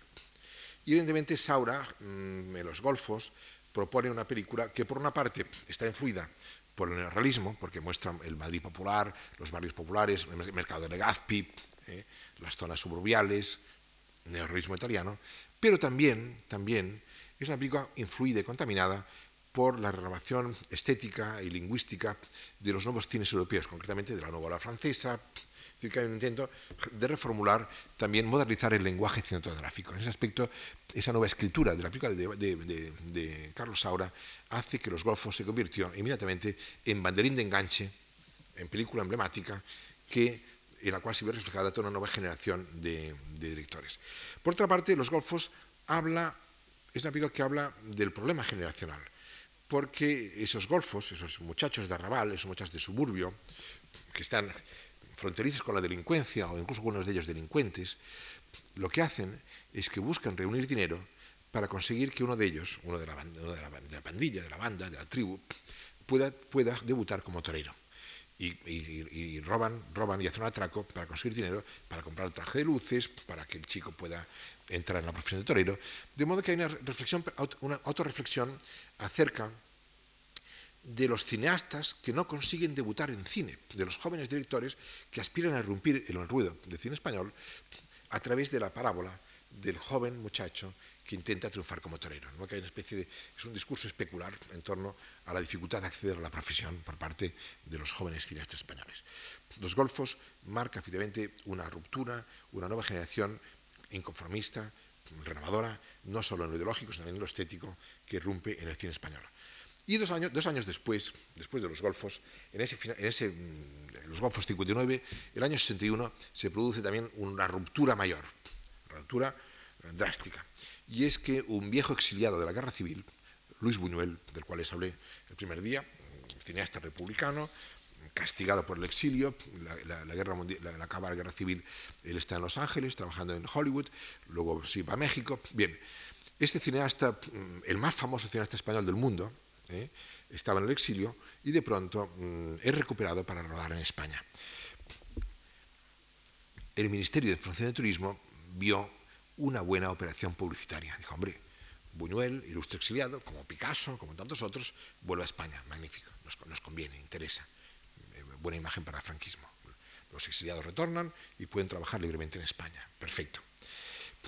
Y evidentemente Saura, mm, en los Golfos, propone una película que por una parte está influida por el neorrealismo, porque muestra el Madrid popular, los barrios populares, el mercado de Legazpi, eh, las zonas suburbiales, neorrealismo italiano, pero también, también es una película influida y contaminada por la renovación estética y lingüística de los nuevos cines europeos, concretamente de la nueva ola francesa, es decir, que hay un intento de reformular, también modernizar el lenguaje cinematográfico. En ese aspecto, esa nueva escritura de la película de, Carlos Saura hace que Los Golfos se convirtió inmediatamente en banderín de enganche, en película emblemática, que, en la cual se ve reflejada toda una nueva generación de, directores. Por otra parte, Los Golfos habla, es una película que habla del problema generacional, porque esos golfos, esos muchachos de arrabal, esos muchachos de suburbio, que están fronterizos con la delincuencia o incluso algunos de ellos delincuentes, lo que hacen es que buscan reunir dinero para conseguir que uno de ellos, uno de la, pandilla, de la banda, de la tribu, pueda, pueda debutar como torero. Y, roban, roban y hacen un atraco para conseguir dinero, para comprar el traje de luces, para que el chico pueda entrar en la profesión de torero. De modo que hay una, reflexión, una autorreflexión acerca de los cineastas que no consiguen debutar en cine, de los jóvenes directores que aspiran a irrumpir en el ruido del cine español a través de la parábola del joven muchacho que intenta triunfar como torero. ¿no? Que hay una especie de, es un discurso especular en torno a la dificultad de acceder a la profesión por parte de los jóvenes cineastas españoles. Los Golfos marca efectivamente una ruptura, una nueva generación inconformista, renovadora, no solo en lo ideológico, sino también en lo estético, que irrumpe en el cine español. Y dos años, después, después de los Golfos, en ese, en ese, mm, los Golfos 59, el año 61 se produce también una ruptura mayor, una ruptura eh, drástica. Y es que un viejo exiliado de la guerra civil, Luis Buñuel, del cual les hablé el primer día, cineasta republicano, castigado por el exilio, la, guerra mundial, la, acaba la guerra civil, él está en Los Ángeles, trabajando en Hollywood, luego sí va a México. Bien, este cineasta, mm, el más famoso cineasta español del mundo, ¿eh? estaba en el exilio y de pronto mm, es recuperado para rodar en España. El Ministerio de Información de Turismo vio una buena operación publicitaria. Dijo, hombre, Buñuel, ilustre exiliado, como Picasso, como tantos otros, vuelve a España. Magnífico, nos, conviene, interesa. Eh, buena imagen para el franquismo. Los exiliados retornan y pueden trabajar libremente en España. Perfecto.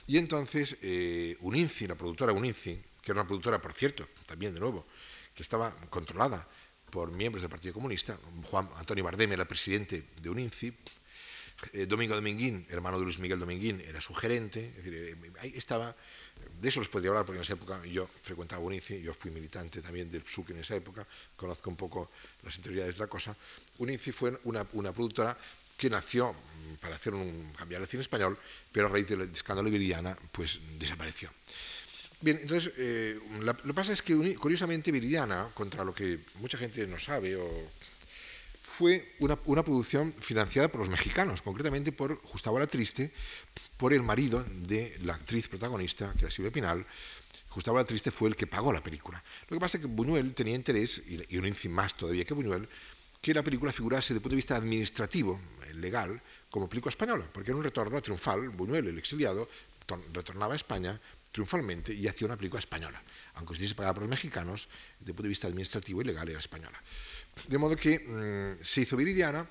Y entonces eh, Uninci, la productora Uninci, que era una productora, por cierto, también de nuevo, que estaba controlada por miembros del Partido Comunista. Juan Antonio Bardem era presidente de UNINCI. Eh, Domingo Dominguín, hermano de Luis Miguel Dominguín, era su gerente. Es decir, eh, ahí estaba. De eso les podría hablar porque en esa época yo frecuentaba UNINCI, yo fui militante también del PSUC en esa época, conozco un poco las interioridades de la cosa. UNINCI fue una, productora que nació mm, para hacer un cambiar el cine español, pero a raíz del escándalo de Viridiana, pues desapareció. Bien, entonces, eh, lo que pasa es que curiosamente Viridiana, contra lo que mucha gente no sabe, fue una, producción financiada por los mexicanos, concretamente por La Triste, por el marido de la actriz protagonista, que era Silvia Pinal. La Triste fue el que pagó la película. Lo que pasa es que Buñuel tenía interés, y, un incin más todavía que Buñuel, que la película figurase desde el punto de vista administrativo, eh, legal, como película española, porque era un retorno triunfal. Buñuel, el exiliado, retornaba a España triunfalmente y hacía una película española, aunque estuviese pagada por los mexicanos, desde el punto de vista administrativo y legal era española. De modo que mm, se hizo Viridiana,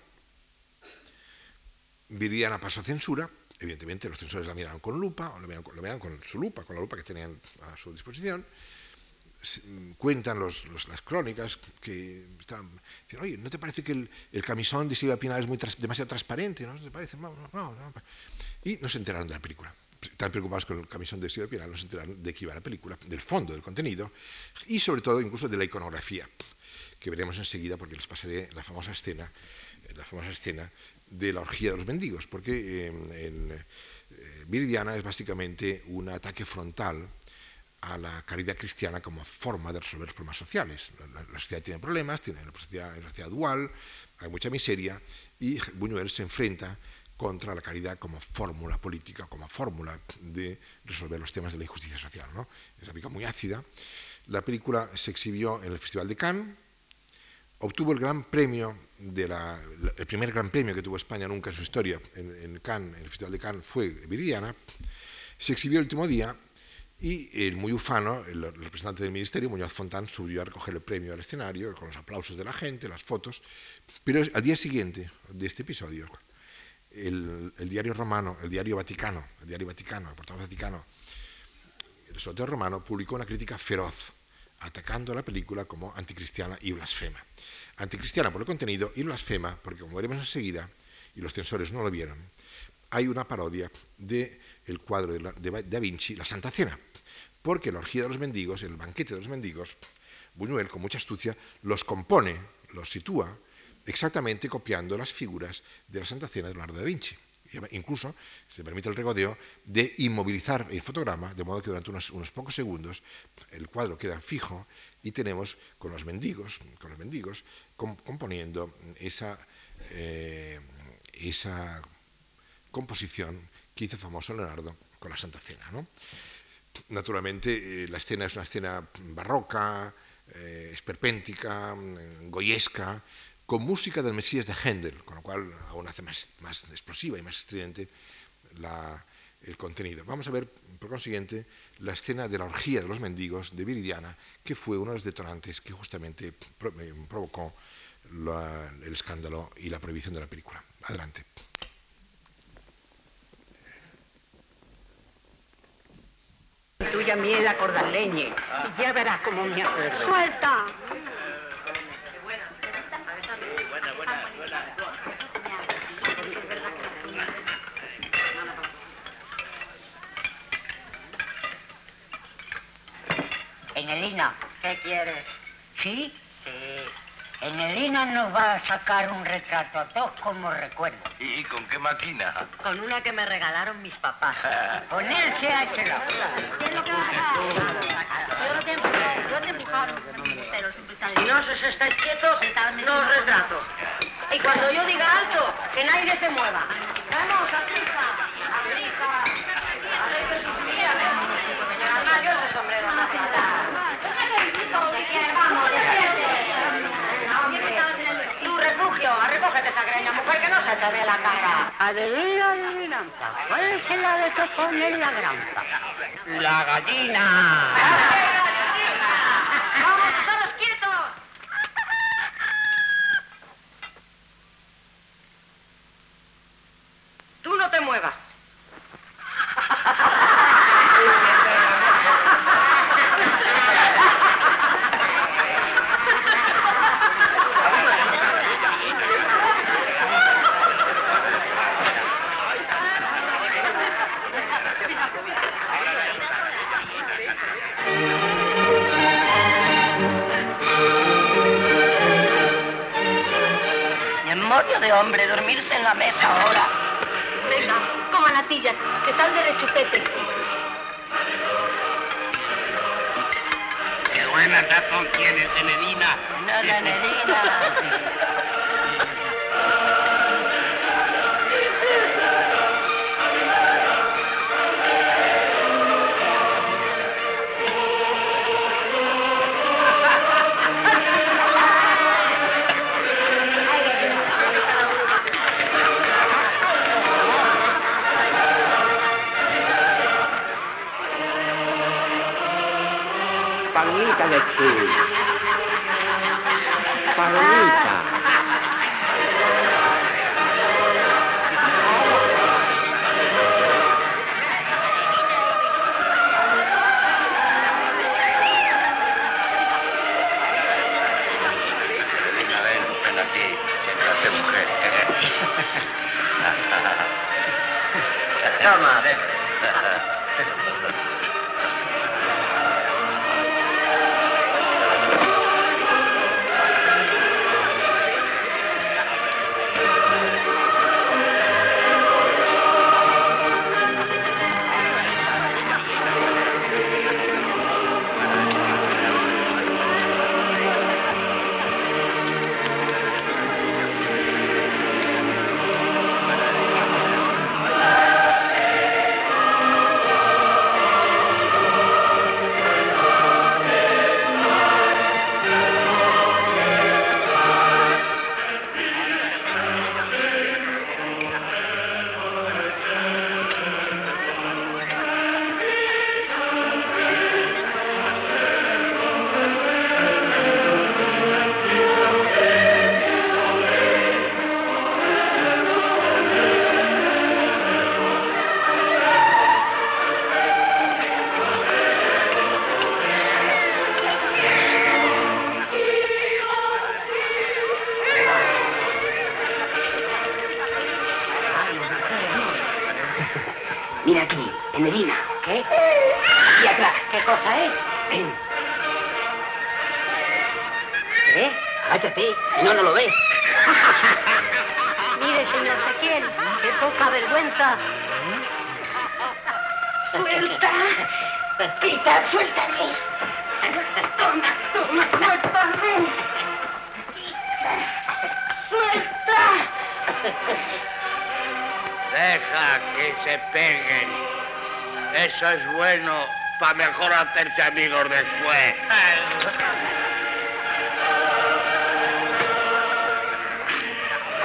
Viridiana pasó censura, Evidentemente los censores la miraron con lupa, o la miraron, con su lupa, con la lupa que tenían a su disposición. Mm, cuentan las crónicas que estaban diciendo, oye, ¿no te parece que el, camisón de Silvia Pinal es muy demasiado transparente? ¿No te parece? No. Y no se enteraron de la película. Están preocupados con el camisón de Silvia Pinal, no se enteraron de qué iba la película, del fondo del contenido y sobre todo incluso de la iconografía, que veremos enseguida porque les pasaré la famosa escena, la famosa escena de la orgía de los mendigos, porque en, eh, Viridiana es básicamente un ataque frontal a la caridad cristiana como forma de resolver los problemas sociales. La, sociedad tiene problemas, tiene una sociedad, una sociedad dual, hay mucha miseria, y Buñuel se enfrenta contra la caridad como fórmula política, como fórmula de resolver los temas de la injusticia social. ¿no? Es una película muy ácida. La película se exhibió en el Festival de Cannes, obtuvo el gran premio de la, el primer gran premio que tuvo España nunca en su historia en, Cannes, en el Festival de Cannes, fue Viridiana. Se exhibió el último día y el muy ufano, el representante del ministerio, Muñoz Fontán, subió a recoger el premio al escenario con los aplausos de la gente, las fotos. Pero al día siguiente de este episodio, el, diario romano, el diario Vaticano, el diario Vaticano, el portal Vaticano, el Sotero Romano publicó una crítica feroz atacando a la película como anticristiana y blasfema. Anticristiana por el contenido y blasfema porque, como veremos enseguida, y los censores no lo vieron, hay una parodia del el cuadro de, Da Vinci, La Santa Cena, porque la orgía de los mendigos, el banquete de los mendigos, Buñuel, con mucha astucia, los compone, los sitúa, exactamente copiando las figuras de la Santa Cena de Leonardo da Vinci. Incluso se permite el regodeo de inmovilizar el fotograma, de modo que durante unos, pocos segundos el cuadro queda fijo y tenemos con los mendigos, con los mendigos componiendo esa, eh, esa composición que hizo famoso Leonardo con la Santa Cena. Naturalmente, eh, la escena es una escena barroca, eh, esperpéntica, goyesca, con música del Mesías de Händel, con lo cual aún hace más, más explosiva y más estridente el contenido. Vamos a ver, por consiguiente, la escena de la orgía de los mendigos de Viridiana, que fue uno de los detonantes que justamente eh, provocó el escándalo y la prohibición de la película. Adelante. Tuya miel cordarleñe. Y ya verás cómo me acuerdo. ¡Suelta! INA. ¿Qué quieres? ¿Sí? Sí. En el INA nos va a sacar un retrato a todos como recuerdo. ¿Y con qué máquina? Con una que me regalaron mis papás. con él se ha hecho la ¿Qué es lo que va a hacer? Yo te empujo, yo te empujaron. Pero Si no se estáis quietos, no os retrato. Y cuando yo diga alto, que nadie se mueva. Vamos, prisa, a Además, yo ese sombrero no recógete esa greña, mujer, que no se te la cara. Adivina, adivinanza. ¿Cuál es la de que pone granza? La gallina. Hacerse amigos después.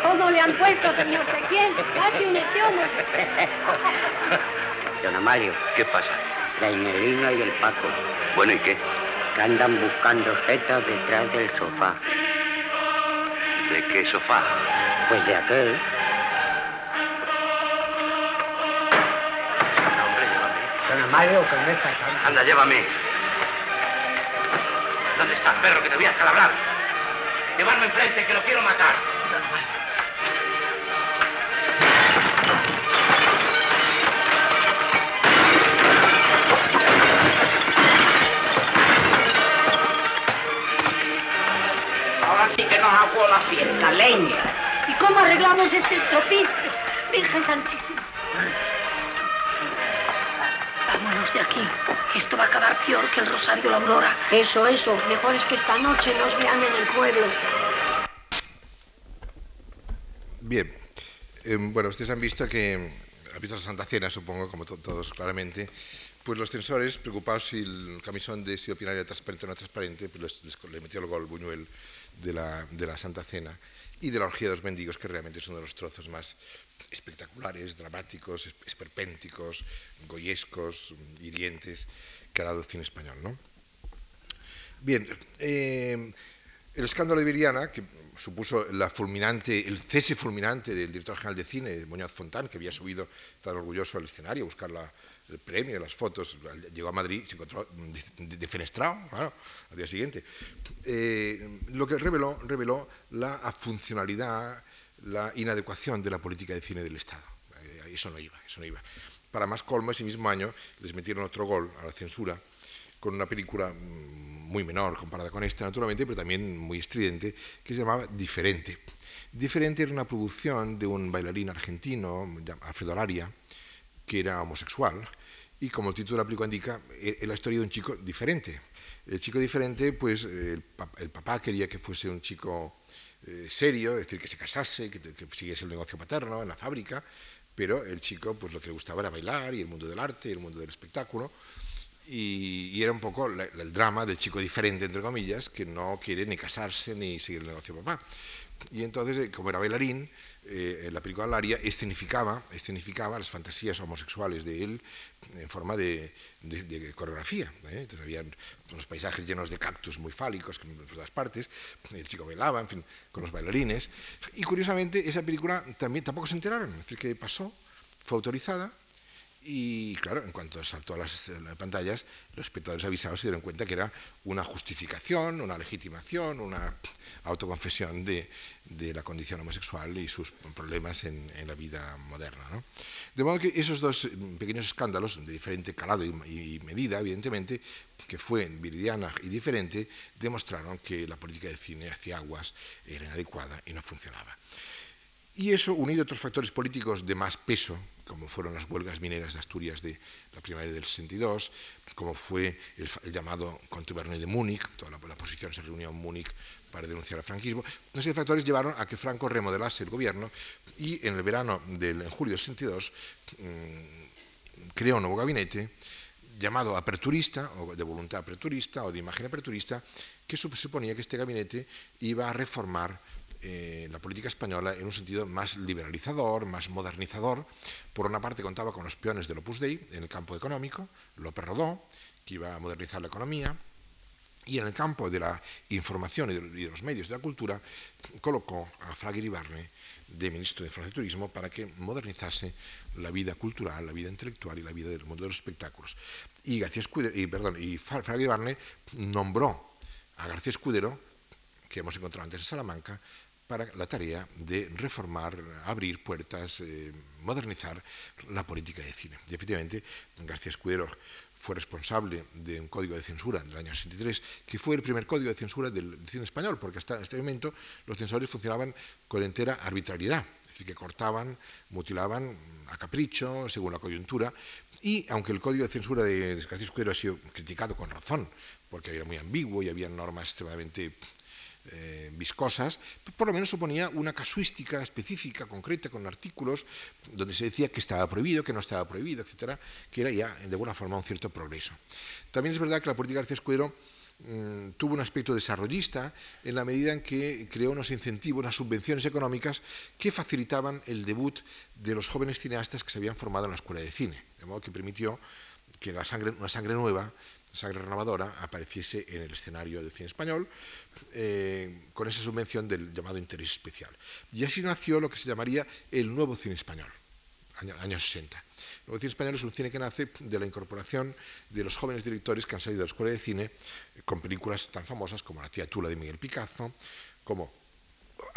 ¿Cómo le han puesto, señor Ezequiel? Casi un epiomo. Don Amario, ¿Qué pasa? la Inelina y el Paco, Bueno, ¿y qué? que andan buscando setas detrás del sofá. ¿De qué sofá? Pues de aquel. Don está tanto. Anda, llévame. ¿Dónde estás, perro, que te voy a escalabrar? Llevarme enfrente, que lo quiero matar. Ahora sí que nos hago la fiesta, leña. ¿Y cómo arreglamos este estropicio? Virgen Santísima. Esto va a acabar peor que el Rosario de la Aurora. Eso, eso. Mejor es que esta noche nos vean en el pueblo. Bien, eh, bueno, ustedes han visto que, han visto la Santa Cena, supongo, como to- todos claramente, pues los censores, preocupados si el camisón de si opinaria era transparente o no transparente, pues les, les- le metió el gol Buñuel de la, de la Santa Cena y de la orgía de los mendigos, que realmente son de los trozos más espectaculares, dramáticos, es- esperpénticos, goyescos, hirientes que ha dado el cine español, ¿no? Bien, eh, el escándalo de Viriana, que supuso la fulminante, el cese fulminante del director general de cine, Muñoz Fontán, que había subido tan orgulloso al escenario a buscar la- el premio, las fotos, llegó a Madrid se encontró de- defenestrado claro, al día siguiente. Eh, lo que reveló, reveló la funcionalidad, la inadecuación de la política de cine del Estado. Eh, eso no iba, eso no iba. Para más colmo, ese mismo año les metieron otro gol a la censura con una película mm, muy menor comparada con esta, naturalmente, pero también muy estridente, que se llamaba Diferente. Diferente era una producción de un bailarín argentino, Alfredo Alaria, que era homosexual, y como el título de la película indica, es la historia de un chico diferente. El chico diferente, pues eh, el, el papá quería que fuese un chico eh, serio, es decir, que se casase, que, siguiese el negocio paterno en la fábrica, pero el chico, pues lo que le gustaba era bailar y el mundo del arte y el mundo del espectáculo, y, era un poco el drama del chico diferente, entre comillas, que no quiere ni casarse ni seguir el negocio papá. Y entonces, eh, como era bailarín, eh, en la película Laria escenificaba, escenificaba las fantasías homosexuales de él en forma de, coreografía. ¿eh? Entonces había unos paisajes llenos de cactus muy fálicos por todas partes, el chico bailaba, en fin, con los bailarines. Y curiosamente, esa película también tampoco se enteraron, es decir, que pasó, fue autorizada Y claro, en cuanto saltó a las, pantallas, los espectadores avisados se dieron cuenta que era una justificación, una legitimación, una autoconfesión de, la condición homosexual y sus problemas en, la vida moderna. De modo que esos dos pequeños escándalos, de diferente calado y, medida, evidentemente, que fue viridiana y diferente, demostraron que la política de cine hacia aguas era inadecuada y no funcionaba. Y eso, unido a otros factores políticos de más peso, como fueron las huelgas mineras de Asturias de la primavera del 62, como fue el, llamado Contubernio de Múnich, toda la, oposición se reunió en Múnich para denunciar al franquismo, esos factores llevaron a que Franco remodelase el gobierno y en el verano, del, en julio del 62, mmm, creó un nuevo gabinete llamado aperturista, o de voluntad aperturista, o de imagen aperturista, que suponía que este gabinete iba a reformar eh, la política española en un sentido más liberalizador, más modernizador. Por una parte contaba con los peones del Opus Dei en el campo económico, López Rodó, que iba a modernizar la economía, y en el campo de la información y de los medios de la cultura colocó a Fraga Iribarne de ministro de Información y Turismo para que modernizase la vida cultural, la vida intelectual y la vida del mundo de los espectáculos. Y, García Escudero, y, perdón, y Fraga Iribarne nombró a García Escudero, que hemos encontrado antes en Salamanca, para la tarea de reformar, abrir puertas, eh, modernizar la política de cine. Y efectivamente, García Escudero fue responsable de un código de censura del año 63, que fue el primer código de censura del, cine español, porque hasta este momento los censores funcionaban con entera arbitrariedad, es decir, que cortaban, mutilaban a capricho, según la coyuntura, y aunque el código de censura de, García Escudero ha sido criticado con razón, porque era muy ambiguo y había normas extremadamente eh, viscosas, por lo menos suponía una casuística específica, concreta, con artículos donde se decía que estaba prohibido, que no estaba prohibido, etcétera, que era ya de alguna forma un cierto progreso. También es verdad que la política de García Escudero mm, tuvo un aspecto desarrollista en la medida en que creó unos incentivos, unas subvenciones económicas que facilitaban el debut de los jóvenes cineastas que se habían formado en la escuela de cine, de modo que permitió que la una sangre nueva sangre renovadora apareciese en el escenario del cine español eh, con esa subvención del llamado interés especial. Y así nació lo que se llamaría el nuevo cine español, años 60. El nuevo cine español es un cine que nace de la incorporación de los jóvenes directores que han salido de la escuela de cine con películas tan famosas como La tía Tula de Miguel Picazo, como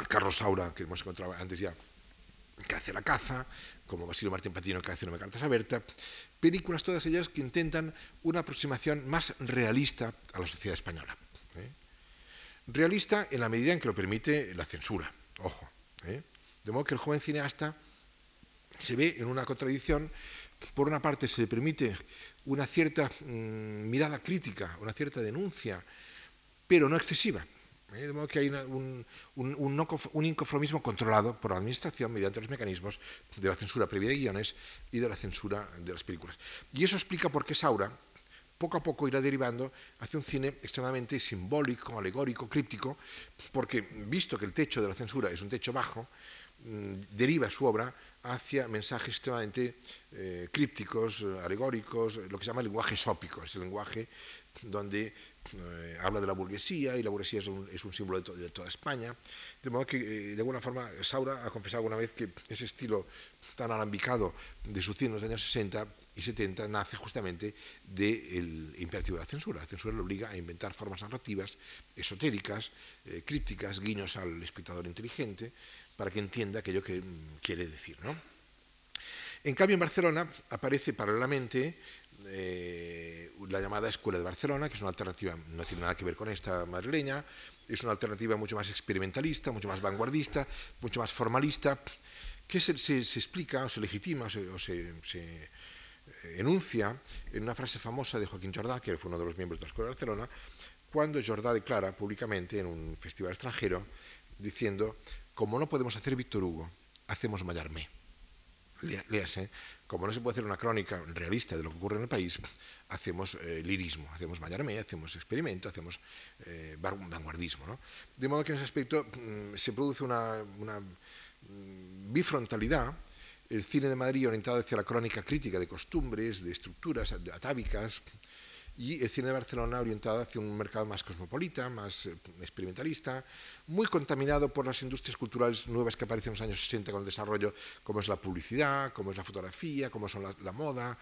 Carlos Saura, que hemos encontrado antes ya, que hace La caza, como Basilio Martín Patino, que hace No me cartas abierta, películas todas ellas que intentan una aproximación más realista a la sociedad española. ¿eh? Realista en la medida en que lo permite la censura, ojo. ¿eh? De modo que el joven cineasta se ve en una contradicción. Por una parte se le permite una cierta mm, mirada crítica, una cierta denuncia, pero no excesiva. ¿Eh? De modo que hay un, un, inconformismo controlado por la Administración mediante los mecanismos de la censura previa de guiones y de la censura de las películas. Y eso explica por qué Saura poco a poco irá derivando hacia un cine extremadamente simbólico, alegórico, críptico, porque visto que el techo de la censura es un techo bajo, mm, deriva su obra hacia mensajes extremadamente eh, crípticos, alegóricos, lo que se llama el lenguaje sópico, es el lenguaje donde eh, habla de la burguesía y la burguesía es un, símbolo de, toda España. De modo que, eh, de alguna forma, Saura ha confesado alguna vez que ese estilo tan alambicado de su cine en los años 60 y 70 nace justamente del imperativo de la censura. La censura le obliga a inventar formas narrativas esotéricas, eh, crípticas, guiños al espectador inteligente, para que entienda aquello que mm, quiere decir. ¿no? En cambio, en Barcelona aparece paralelamente eh, la llamada Escuela de Barcelona, que es una alternativa, no tiene nada que ver con esta madrileña, es una alternativa mucho más experimentalista, mucho más vanguardista, mucho más formalista, que se, explica o se legitima o se, eh, enuncia en una frase famosa de Joaquín Jordá, que fue uno de los miembros de la Escuela de Barcelona, cuando Jordá declara públicamente en un festival extranjero, diciendo, como no podemos hacer Víctor Hugo, hacemos Mallarmé. Léase, como no se puede hacer una crónica realista de lo que ocurre en el país, hacemos eh, lirismo, hacemos Mallarmé, hacemos experimento, hacemos eh, vanguardismo. De modo que en ese aspecto mm, se produce una, mm, bifrontalidad el cine de Madrid orientado hacia la crónica crítica de costumbres, de estructuras atávicas, y el cine de Barcelona orientado hacia un mercado más cosmopolita, más eh, experimentalista, muy contaminado por las industrias culturales nuevas que aparecen en los años 60 con el desarrollo, como es la publicidad, como es la fotografía, como son la, moda,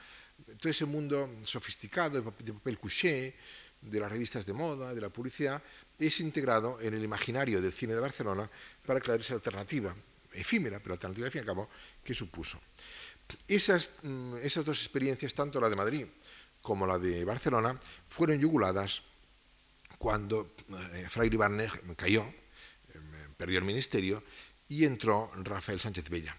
todo ese mundo sofisticado de papel couché, de las revistas de moda, de la publicidad, es integrado en el imaginario del cine de Barcelona para crear esa alternativa, efímera, pero alternativa al fin y al cabo, que supuso. Esas, mm, esas dos experiencias, tanto la de Madrid como la de Barcelona, fueron yuguladas cuando eh, Fraile Ibarne cayó, eh, perdió el ministerio, y entró Rafael Sánchez Bella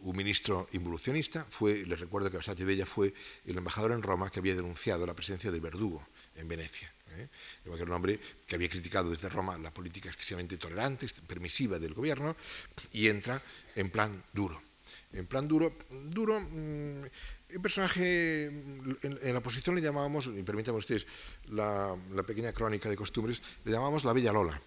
un ministro involucionista, fue, les recuerdo que Sánchez Bella fue el embajador en Roma que había denunciado la presencia del verdugo en Venecia. ¿eh? Era un hombre que había criticado desde Roma la política excesivamente tolerante, permisiva del gobierno, y entra en plan duro. En plan duro, duro, mmm, un personaje, en, la oposición le llamábamos, y permítanme ustedes la, pequeña crónica de costumbres, le llamábamos la Bella Lola,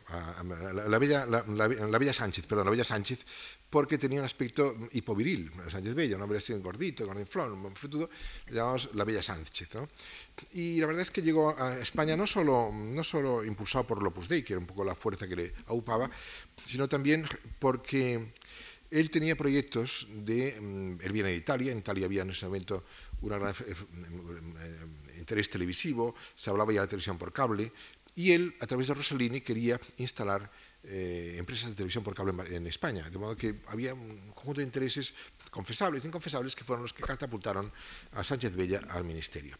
la, bella, la, Bella Sánchez, perdón, la Bella Sánchez, porque tenía un aspecto hipoviril, Sánchez Bella, un hombre así gordito, gordinflón, frutudo, le llamábamos la Bella Sánchez. Y la verdad es que llegó a España no solo, no solo impulsado por el Opus Dei, que era un poco la fuerza que le aupaba, sino también porque él tenía proyectos de... Mm, él viene de Italia, en Italia había en ese momento un gran eh, eh, interés televisivo, se hablaba ya de televisión por cable, y él, a través de Rossellini, quería instalar eh, empresas de televisión por cable en, España, de modo que había un conjunto de intereses confesables e inconfesables que fueron los que catapultaron a Sánchez Bella al ministerio.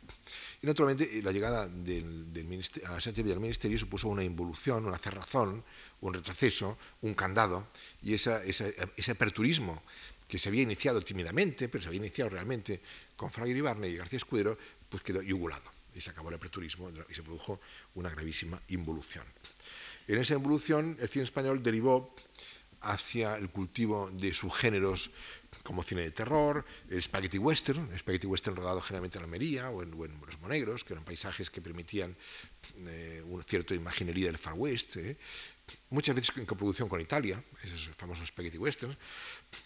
Y naturalmente la llegada del, del a Sánchez Bella al ministerio supuso una involución, una cerrazón, un retroceso, un candado, y ese aperturismo que se había iniciado tímidamente, pero se había iniciado realmente con Fraga Ibarne y García Escudero, pues quedó yugulado y se acabó el aperturismo y se produjo una gravísima involución. En esa involución el cine español derivó hacia el cultivo de subgéneros como cine de terror, el spaghetti western, el spaghetti western rodado generalmente en Almería o en, Los Monegros, que eran paisajes que permitían eh, una cierta imaginería del Far West, eh, muchas veces en coproducción con Italia, esos famosos spaghetti westerns,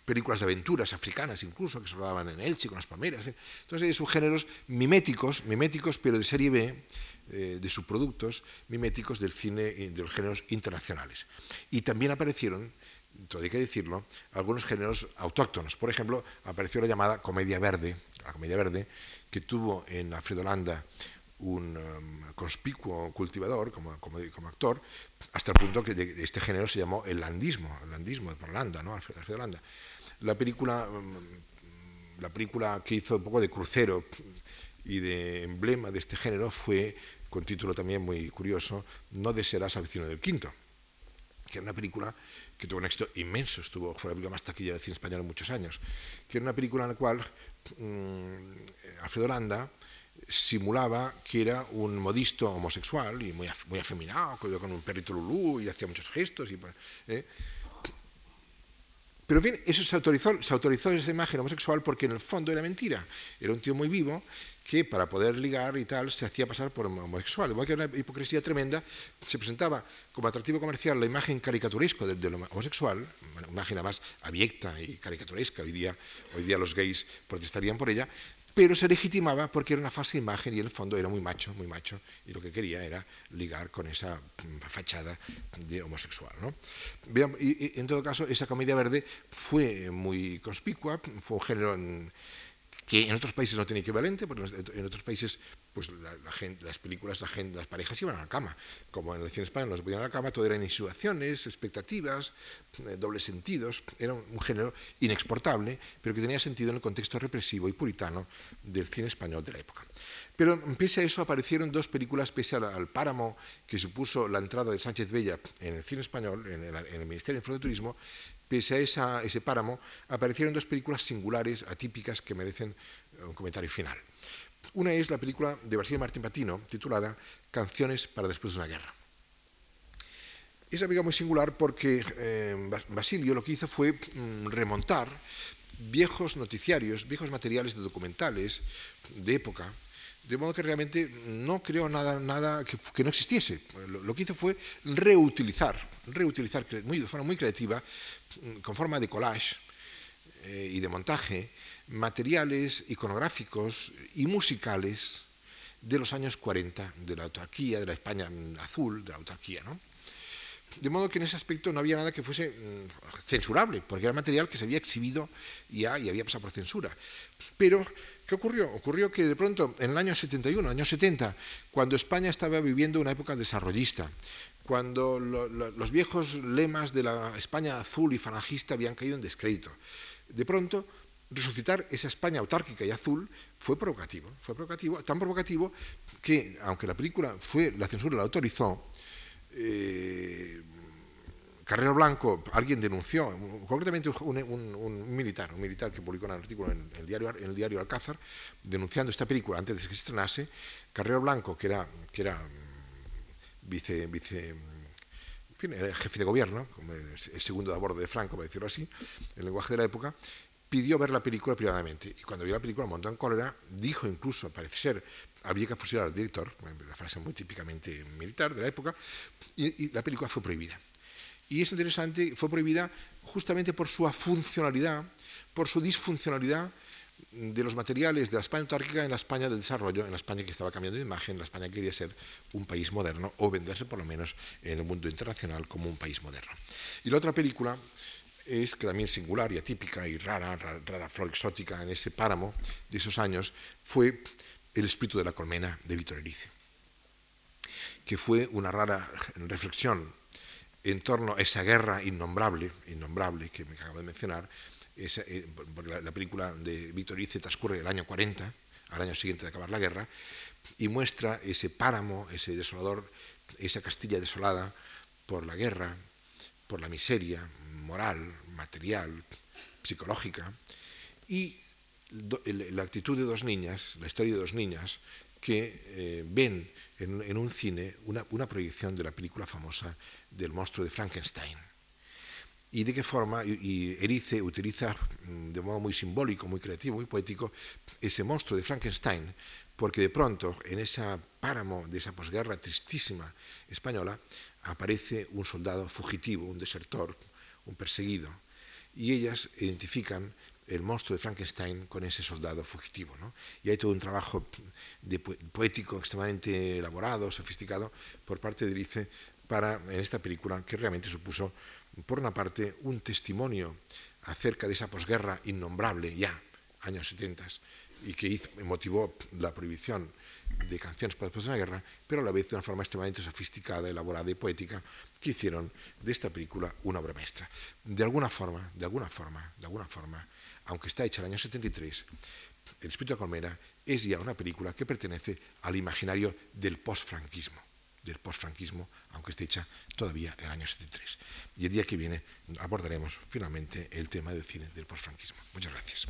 películas de aventuras africanas incluso, que se rodaban en Elche con las palmeras. Entonces hay subgéneros miméticos, miméticos, pero de serie B, eh, de subproductos miméticos del cine de los géneros internacionales. Y también aparecieron, todo hay que decirlo, algunos géneros autóctonos. Por ejemplo, apareció la llamada comedia verde, la comedia verde, que tuvo en Alfredo Landa un um, conspicuo cultivador como, como, como, actor, hasta el punto que de, este género se llamó el landismo, el landismo de Landa, ¿no? Alfredo Landa. La película, um, la película que hizo un poco de crucero y de emblema de este género fue, con título también muy curioso, No desearás al vecino del quinto, que era una película que tuvo un éxito inmenso, estuvo, fue la película más taquilla de cine español en muchos años, que era una película en la cual um, Alfredo Landa simulaba que era un modisto homosexual y muy, muy afeminado, con un perrito lulú y hacía muchos gestos. Y, ¿eh? Pero bien, eso se autorizó, se autorizó esa imagen homosexual porque en el fondo era mentira. Era un tío muy vivo que para poder ligar y tal se hacía pasar por homosexual. Igual que era una hipocresía tremenda, se presentaba como atractivo comercial la imagen caricaturesca del, homosexual, una imagen más abyecta y caricaturesca. Hoy día, hoy día los gays protestarían por ella, pero se legitimaba porque era una falsa imagen y en el fondo era muy macho, muy macho, y lo que quería era ligar con esa mm, fachada de homosexual. ¿no? en todo caso, esa comedia verde fue muy conspicua, fue un género... que en otros países no tiene equivalente, porque en otros países pues las películas, las parejas iban a la cama, como en el cine español no se a la cama, todo eran insinuaciones, expectativas, eh, dobles sentidos, era un, género inexportable, pero que tenía sentido en el contexto represivo y puritano del cine español de la época. Pero pese a eso aparecieron dos películas, pese al, páramo que supuso la entrada de Sánchez Bella en el cine español, en el, en el Ministerio de Turismo, pese a ese páramo, aparecieron dos películas singulares, atípicas, que merecen un comentario final. Una es la película de Basilio Martín Patino, titulada Canciones para después de una guerra. Es una película muy singular porque eh, Basilio lo que hizo fue mm, remontar viejos noticiarios, viejos materiales de documentales de época, de modo que realmente no creó nada, nada que, no existiese. Lo, que hizo fue reutilizar, reutilizar de forma muy creativa con forma de collage eh, y de montaje, materiales iconográficos y musicales de los años 40, de la autarquía, de la España azul, de la autarquía. ¿no? De modo que en ese aspecto no había nada que fuese mm, censurable, porque era material que se había exhibido ya y había pasado por censura. Pero, ¿qué ocurrió? Ocurrió que de pronto, en el año 71, año 70, cuando España estaba viviendo una época desarrollista, cuando los viejos lemas de la España azul y falangista habían caído en descrédito, de pronto resucitar esa España autárquica y azul fue provocativo, fue provocativo, tan provocativo que, aunque la película fue, la censura la autorizó, eh, Carrero Blanco, alguien denunció, concretamente un, militar, un militar que publicó un artículo en el, diario, en el diario Alcázar, denunciando esta película antes de que se estrenase. Carrero Blanco, que era, que era mm, vice, vice era jefe de gobierno, el segundo de a bordo de Franco, para decirlo así, el lenguaje de la época, pidió ver la película privadamente. Y cuando vio la película montó en cólera, dijo incluso, parece ser, había que fusilar al director, la frase muy típicamente militar de la época, y, la película fue prohibida. Y es interesante, fue prohibida justamente por su afuncionalidad, por su disfuncionalidad de los materiales de la España autárquica en la España del desarrollo, en la España que estaba cambiando de imagen, en la España que quería ser un país moderno o venderse por lo menos en el mundo internacional como un país moderno. Y la otra película es que también singular y atípica y rara, rara, rara flor exótica en ese páramo de esos años, fue El espíritu de la colmena de Víctor Erice, que fue una rara reflexión en torno a esa guerra innombrable, innombrable que me acabo de mencionar, eh, porque la, película de Víctor Erice transcurre el año 40, al año siguiente de acabar la guerra, y muestra ese páramo, ese desolador, esa Castilla desolada por la guerra, por la miseria, moral, material, psicológica, y la actitud de dos niñas, la historia de dos niñas, que eh, ven en, un cine una, proyección de la película famosa del monstruo de Frankenstein. Y de qué forma, y, Erice utiliza mm, de modo muy simbólico, muy creativo, muy poético, ese monstruo de Frankenstein, porque de pronto en ese páramo de esa posguerra tristísima española aparece un soldado fugitivo, un desertor, un perseguido, y ellas identifican el monstruo de Frankenstein con ese soldado fugitivo. ¿no? Y hay todo un trabajo de poético extremadamente elaborado, sofisticado, por parte de Erice para, en esta película, que realmente supuso, por una parte, un testimonio acerca de esa posguerra innombrable ya, años 70, y que motivó la prohibición de canciones para después de la guerra, pero a la vez de una forma extremadamente sofisticada, elaborada y poética, que hicieron de esta película una obra maestra. De alguna forma, de alguna forma, de alguna forma, aunque está hecha en el año 73, El espíritu de Colmena es ya una película que pertenece al imaginario del postfranquismo, del posfranquismo, aunque esté hecha todavía en el año 73. Y el día que viene abordaremos finalmente el tema del cine del posfranquismo. Muchas gracias.